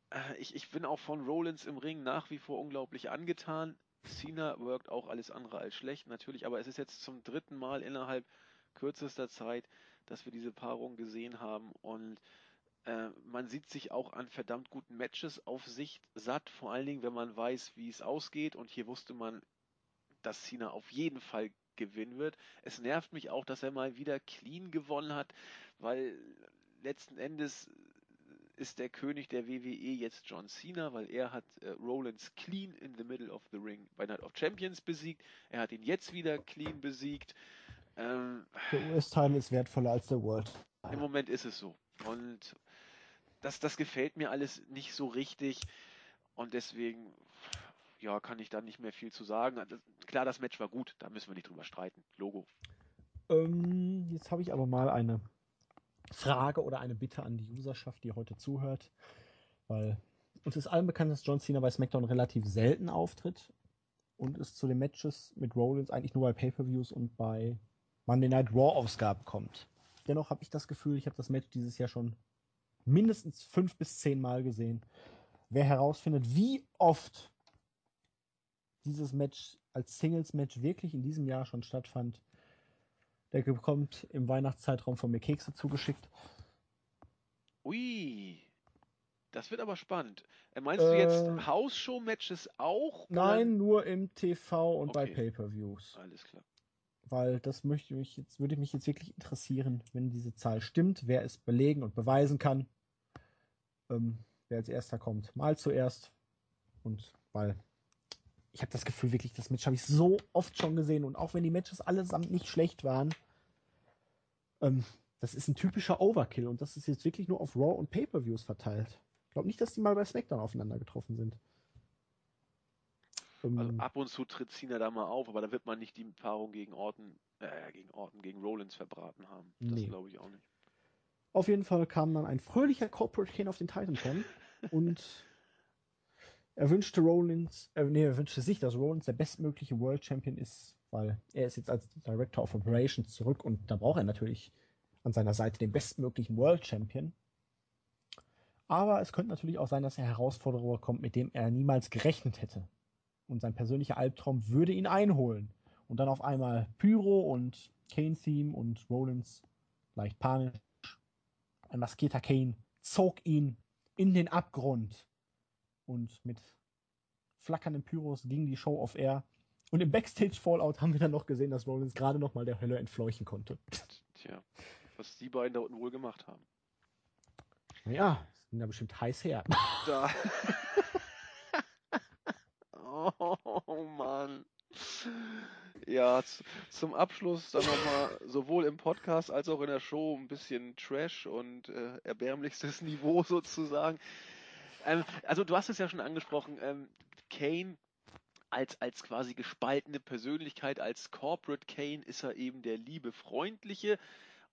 Äh, ich, ich bin auch von Rollins im Ring nach wie vor unglaublich angetan. Cena worked auch alles andere als schlecht, natürlich, aber es ist jetzt zum dritten Mal innerhalb kürzester Zeit, dass wir diese Paarung gesehen haben und äh, man sieht sich auch an verdammt guten Matches auf Sicht satt, vor allen Dingen, wenn man weiß, wie es ausgeht und hier wusste man, dass Cena auf jeden Fall gewinnen wird. Es nervt mich auch, dass er mal wieder clean gewonnen hat, weil letzten Endes ist der König der WWE jetzt John Cena, weil er hat äh, Rollins clean in the middle of the ring bei Night of Champions besiegt. Er hat ihn jetzt wieder clean besiegt. Ähm, der US-Title ist wertvoller als der World. Im Moment ist es so. Und das, das gefällt mir alles nicht so richtig. Und deswegen, ja, kann ich da nicht mehr viel zu sagen. Also, klar, das Match war gut, da müssen wir nicht drüber streiten. Logo. Ähm, jetzt habe ich aber mal eine Frage oder eine Bitte an die Userschaft, die heute zuhört, weil uns ist allen bekannt, dass John Cena bei SmackDown relativ selten auftritt und es zu den Matches mit Rollins eigentlich nur bei Pay-per-Views und bei Monday Night Raw Ausgaben kommt. Dennoch habe ich das Gefühl, ich habe das Match dieses Jahr schon mindestens fünf bis zehn Mal gesehen. Wer herausfindet, wie oft dieses Match als Singles-Match wirklich in diesem Jahr schon stattfand, der bekommt im Weihnachtszeitraum von mir Kekse zugeschickt. Ui, das wird aber spannend. Äh, meinst du jetzt äh, House-Show-Matches auch? Nein, oder? nur im TV und okay. bei Pay-per-Views. Alles klar. Weil das möchte mich jetzt, würde mich jetzt wirklich interessieren, wenn diese Zahl stimmt, wer es belegen und beweisen kann. Ähm, wer als erster kommt, mal zuerst. Und weil ich habe das Gefühl, wirklich, das Match habe ich so oft schon gesehen und auch wenn die Matches allesamt nicht schlecht waren, ähm, das ist ein typischer Overkill und das ist jetzt wirklich nur auf Raw und Pay-per-Views verteilt. Ich glaube nicht, dass die mal bei SmackDown aufeinander getroffen sind. Ähm, also ab und zu tritt Cena da mal auf, aber da wird man nicht die Paarung gegen Orton, äh, gegen Orton, gegen Rollins verbraten haben. Das nee. glaube ich auch nicht. Auf jeden Fall kam dann ein fröhlicher Corporate Kane auf den Titan und er wünschte Rollins, äh, nee, er wünschte sich, dass Rollins der bestmögliche World Champion ist, weil er ist jetzt als Director of Operations zurück und da braucht er natürlich an seiner Seite den bestmöglichen World Champion. Aber es könnte natürlich auch sein, dass er Herausforderer kommt, mit dem er niemals gerechnet hätte. Und sein persönlicher Albtraum würde ihn einholen. Und dann auf einmal Pyro und Kane-Theme und Rollins leicht panisch. Ein maskierter Kane zog ihn in den Abgrund und mit flackernden Pyros ging die Show auf Air. Und im Backstage-Fallout haben wir dann noch gesehen, dass Rollins gerade noch mal der Hölle entfleuchen konnte. Tja, was die beiden da unten wohl gemacht haben. Ja, sind ja bestimmt heiß her. Da. oh Mann. Ja, zum Abschluss dann nochmal sowohl im Podcast als auch in der Show ein bisschen Trash und äh, erbärmlichstes Niveau sozusagen. Ähm, also du hast es ja schon angesprochen, ähm, Kane als, als quasi gespaltene Persönlichkeit, als Corporate Kane ist er eben der liebe, freundliche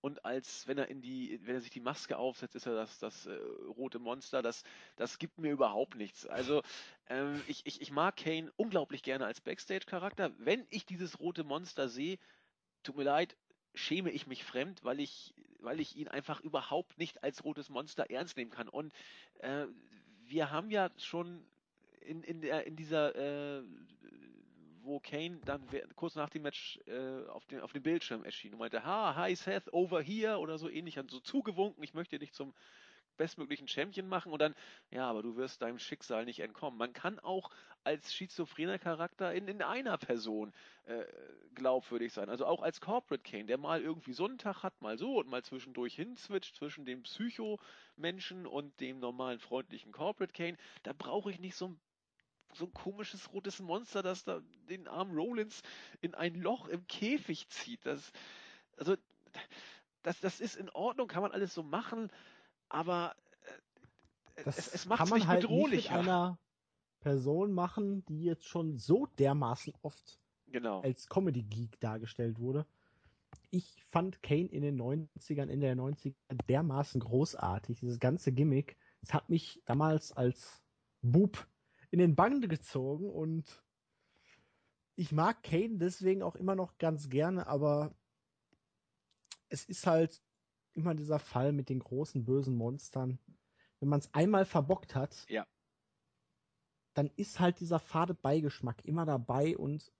und als wenn er in die, wenn er sich die Maske aufsetzt, ist er das, das äh, rote Monster. Das, das gibt mir überhaupt nichts. Also ähm, ich, ich, ich mag Kane unglaublich gerne als Backstage-Charakter. Wenn ich dieses rote Monster sehe, tut mir leid, schäme ich mich fremd, weil ich, weil ich ihn einfach überhaupt nicht als rotes Monster ernst nehmen kann. Und äh, wir haben ja schon in, in, der, in dieser, äh, wo Kane dann kurz nach dem Match äh, auf, den, auf dem Bildschirm erschien und meinte, ha, hi Seth, over here oder so ähnlich, hat so zugewunken, ich möchte dich zum bestmöglichen Champion machen und dann, ja, aber du wirst deinem Schicksal nicht entkommen. Man kann auch als schizophrener Charakter in, in einer Person äh, glaubwürdig sein. Also auch als Corporate Kane, der mal irgendwie so einen Tag hat, mal so und mal zwischendurch hinswitcht zwischen dem Psycho-Menschen und dem normalen freundlichen Corporate Kane. Da brauche ich nicht so ein so ein komisches rotes Monster, das da den armen Rollins in ein Loch im Käfig zieht. Das, also, das, das ist in Ordnung, kann man alles so machen, aber äh, das es, es macht es nicht halt bedrohlich. Nicht mit einer Person machen, die jetzt schon so dermaßen oft genau. als Comedy-Geek dargestellt wurde. Ich fand Kane in den 90ern, in der 90er dermaßen großartig. Dieses ganze Gimmick. Es hat mich damals als Bub in den Bann gezogen und ich mag Kane deswegen auch immer noch ganz gerne, aber es ist halt immer dieser Fall mit den großen bösen Monstern. Wenn man es einmal verbockt hat, ja. dann ist halt dieser fade Beigeschmack immer dabei und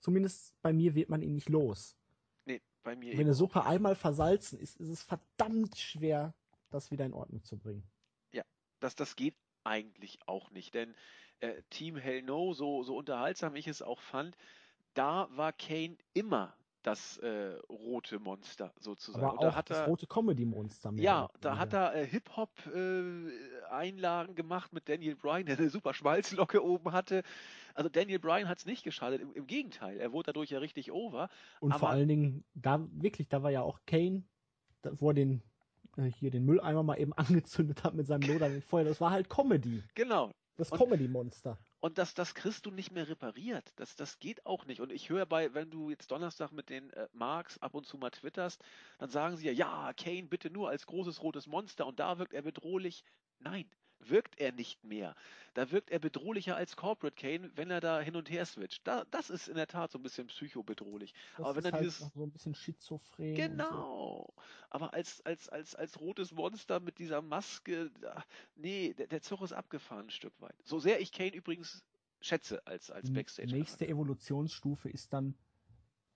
zumindest bei mir wird man ihn nicht los. Nee, bei mir Wenn eine Suppe einmal versalzen ist, ist es verdammt schwer, das wieder in Ordnung zu bringen. Ja, das, das geht eigentlich auch nicht, denn äh, Team Hell No, so, so unterhaltsam ich es auch fand, da war Kane immer das äh, rote Monster sozusagen. Aber auch das er, rote Comedy-Monster. Ja, da hat er äh, Hip-Hop-Einlagen äh, gemacht mit Daniel Bryan, der eine super Schmalzlocke oben hatte. Also Daniel Bryan hat es nicht geschadet, im, im, Gegenteil, er wurde dadurch ja richtig over. Und vor allen Dingen, da wirklich, da war ja auch Kane, da, wo er den äh, hier den Mülleimer mal eben angezündet hat mit seinem lodernden Feuer. Das war halt Comedy. Genau. Das Comedy-Monster. Und das, das kriegst du nicht mehr repariert. Das, das geht auch nicht. Und ich höre bei, wenn du jetzt Donnerstag mit den äh, Marks ab und zu mal twitterst, dann sagen sie ja, ja, Kane bitte nur als großes rotes Monster und da wirkt er bedrohlich. Nein, wirkt er nicht mehr. Da wirkt er bedrohlicher als Corporate Kane, wenn er da hin und her switcht. Da, das ist in der Tat so ein bisschen psychobedrohlich. Das Aber wenn er halt dieses so ein bisschen schizophren. Genau. So. Aber als als als als rotes Monster mit dieser Maske, nee, der, der Zug ist abgefahren ein Stück weit. So sehr ich Kane übrigens schätze als als Backstage. Die nächste Evolutionsstufe ist dann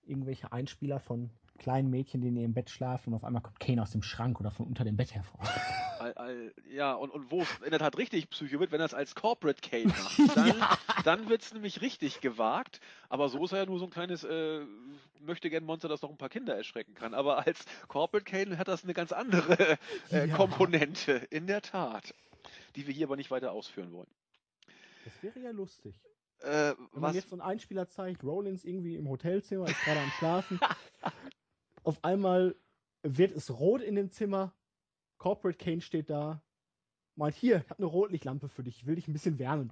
irgendwelche Einspieler von kleinen Mädchen, die in ihrem Bett schlafen und auf einmal kommt Kane aus dem Schrank oder von unter dem Bett hervor. All, all, ja, und, und wo es in der Tat richtig psycho wird, wenn er es als Corporate Kane macht. Dann, ja. dann wird es nämlich richtig gewagt. Aber so ist er ja nur so ein kleines äh, möchte gern Monster, das noch ein paar Kinder erschrecken kann. Aber als Corporate Kane hat das eine ganz andere äh, ja. Komponente, in der Tat. Die wir hier aber nicht weiter ausführen wollen. Das wäre ja lustig. Äh, Wenn man was? jetzt so einen Einspieler zeigt, Rollins irgendwie im Hotelzimmer, ist gerade am Schlafen. Auf einmal wird es rot in dem Zimmer Corporate Kane steht da. Mal hier, ich habe eine Rotlichtlampe für dich, ich will dich ein bisschen wärmen.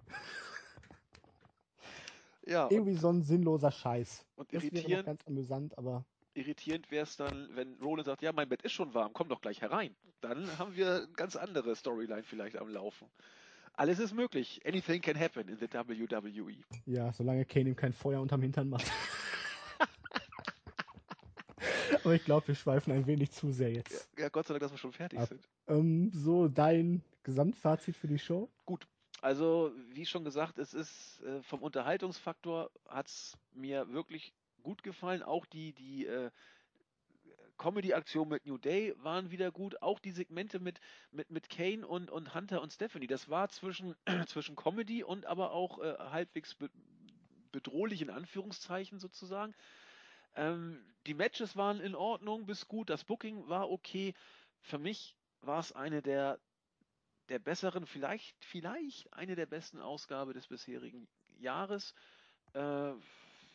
Ja. Irgendwie so ein sinnloser Scheiß. Und das irritierend, ganz amüsant, aber. Irritierend wäre es dann, wenn Roland sagt, ja, mein Bett ist schon warm, komm doch gleich herein. Dann haben wir eine ganz andere Storyline vielleicht am Laufen. Alles ist möglich. Anything can happen in the WWE. Ja, solange Kane ihm kein Feuer unterm Hintern macht. Aber ich glaube, wir schweifen ein wenig zu sehr jetzt. Ja, Gott sei Dank, dass wir schon fertig Ab. sind. Ähm, so, dein Gesamtfazit für die Show? Gut. Also, wie schon gesagt, es ist äh, vom Unterhaltungsfaktor hat es mir wirklich gut gefallen. Auch die, die äh, Comedy-Aktion mit New Day waren wieder gut. Auch die Segmente mit, mit, mit Kane und, und Hunter und Stephanie. Das war zwischen, zwischen Comedy und aber auch äh, halbwegs be bedrohlich in Anführungszeichen sozusagen. Ähm, die Matches waren in Ordnung bis gut, das Booking war okay. Für mich war es eine der, der besseren, vielleicht, vielleicht eine der besten Ausgabe des bisherigen Jahres. Äh,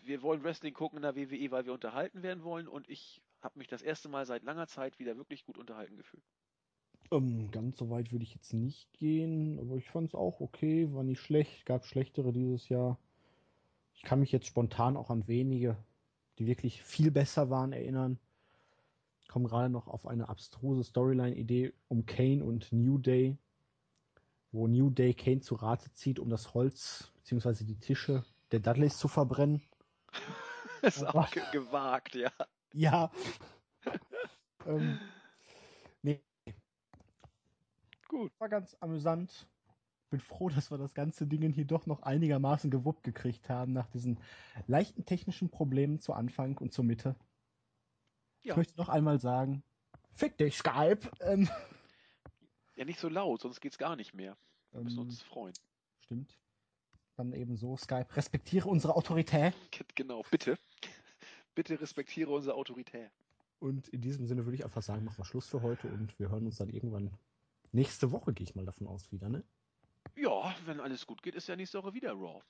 wir wollen Wrestling gucken in der WWE, weil wir unterhalten werden wollen und ich habe mich das erste Mal seit langer Zeit wieder wirklich gut unterhalten gefühlt. Ähm, ganz so weit würde ich jetzt nicht gehen, aber ich fand es auch okay, war nicht schlecht, gab schlechtere dieses Jahr. Ich kann mich jetzt spontan auch an wenige die wirklich viel besser waren, erinnern. Ich komme gerade noch auf eine abstruse Storyline-Idee um Kane und New Day, wo New Day Kane zu Rate zieht, um das Holz bzw. die Tische der Dudleys zu verbrennen. Das ist Aber, auch gewagt, ja. Ja, ähm, nee. Gut. War ganz amüsant. Bin froh, dass wir das ganze Ding hier doch noch einigermaßen gewuppt gekriegt haben nach diesen leichten technischen Problemen zu Anfang und zur Mitte. Ja. Ich möchte noch einmal sagen, fick dich, Skype. Ähm, Ja, nicht so laut, sonst geht's gar nicht mehr. Wir müssen ähm, uns freuen. stimmt. Dann eben so, Skype, respektiere unsere Autorität. Genau, bitte. Bitte respektiere unsere Autorität. Und in diesem Sinne würde ich einfach sagen, machen wir Schluss für heute und wir hören uns dann irgendwann nächste Woche, gehe ich mal davon aus, wieder, ne? Ja, wenn alles gut geht, ist ja nächste Woche wieder Raw.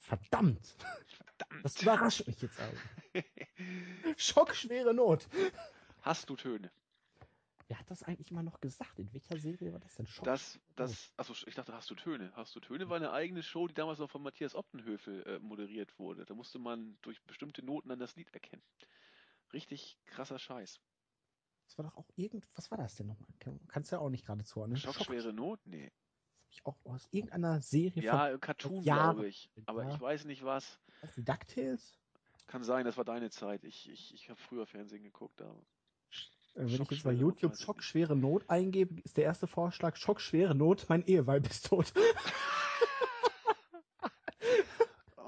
Verdammt! Verdammt. Das überrascht mich jetzt auch. Schockschwere Not. Hast du Töne? Wer hat das eigentlich mal noch gesagt? In welcher Serie war das denn? Schock Das, das, achso, ich dachte, hast du Töne? Hast du Töne war eine eigene Show, die damals noch von Matthias Optenhöfel äh, moderiert wurde. Da musste man durch bestimmte Noten dann das Lied erkennen. Richtig krasser Scheiß. Das war doch auch irgend. Was war das denn nochmal? Kannst du ja auch nicht gerade zuordnen. Schockschwere Not? Nee. Das hab ich auch aus irgendeiner Serie Ja, äh, Cartoon, glaube ich. Aber ja. ich weiß nicht was. von. Die DuckTales? Kann sein, das war deine Zeit. Ich, ich, ich habe früher Fernsehen geguckt. Aber Äh, Wenn ich jetzt bei Not YouTube ich Schockschwere Not eingebe, ist der erste Vorschlag Schockschwere Not, mein Eheweib ist tot.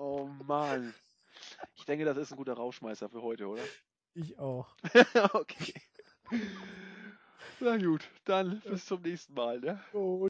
Oh Mann. Ich denke, das ist ein guter Rauschmeißer für heute, oder? Ich auch. okay. Na gut, dann bis zum nächsten Mal, ne? Gut.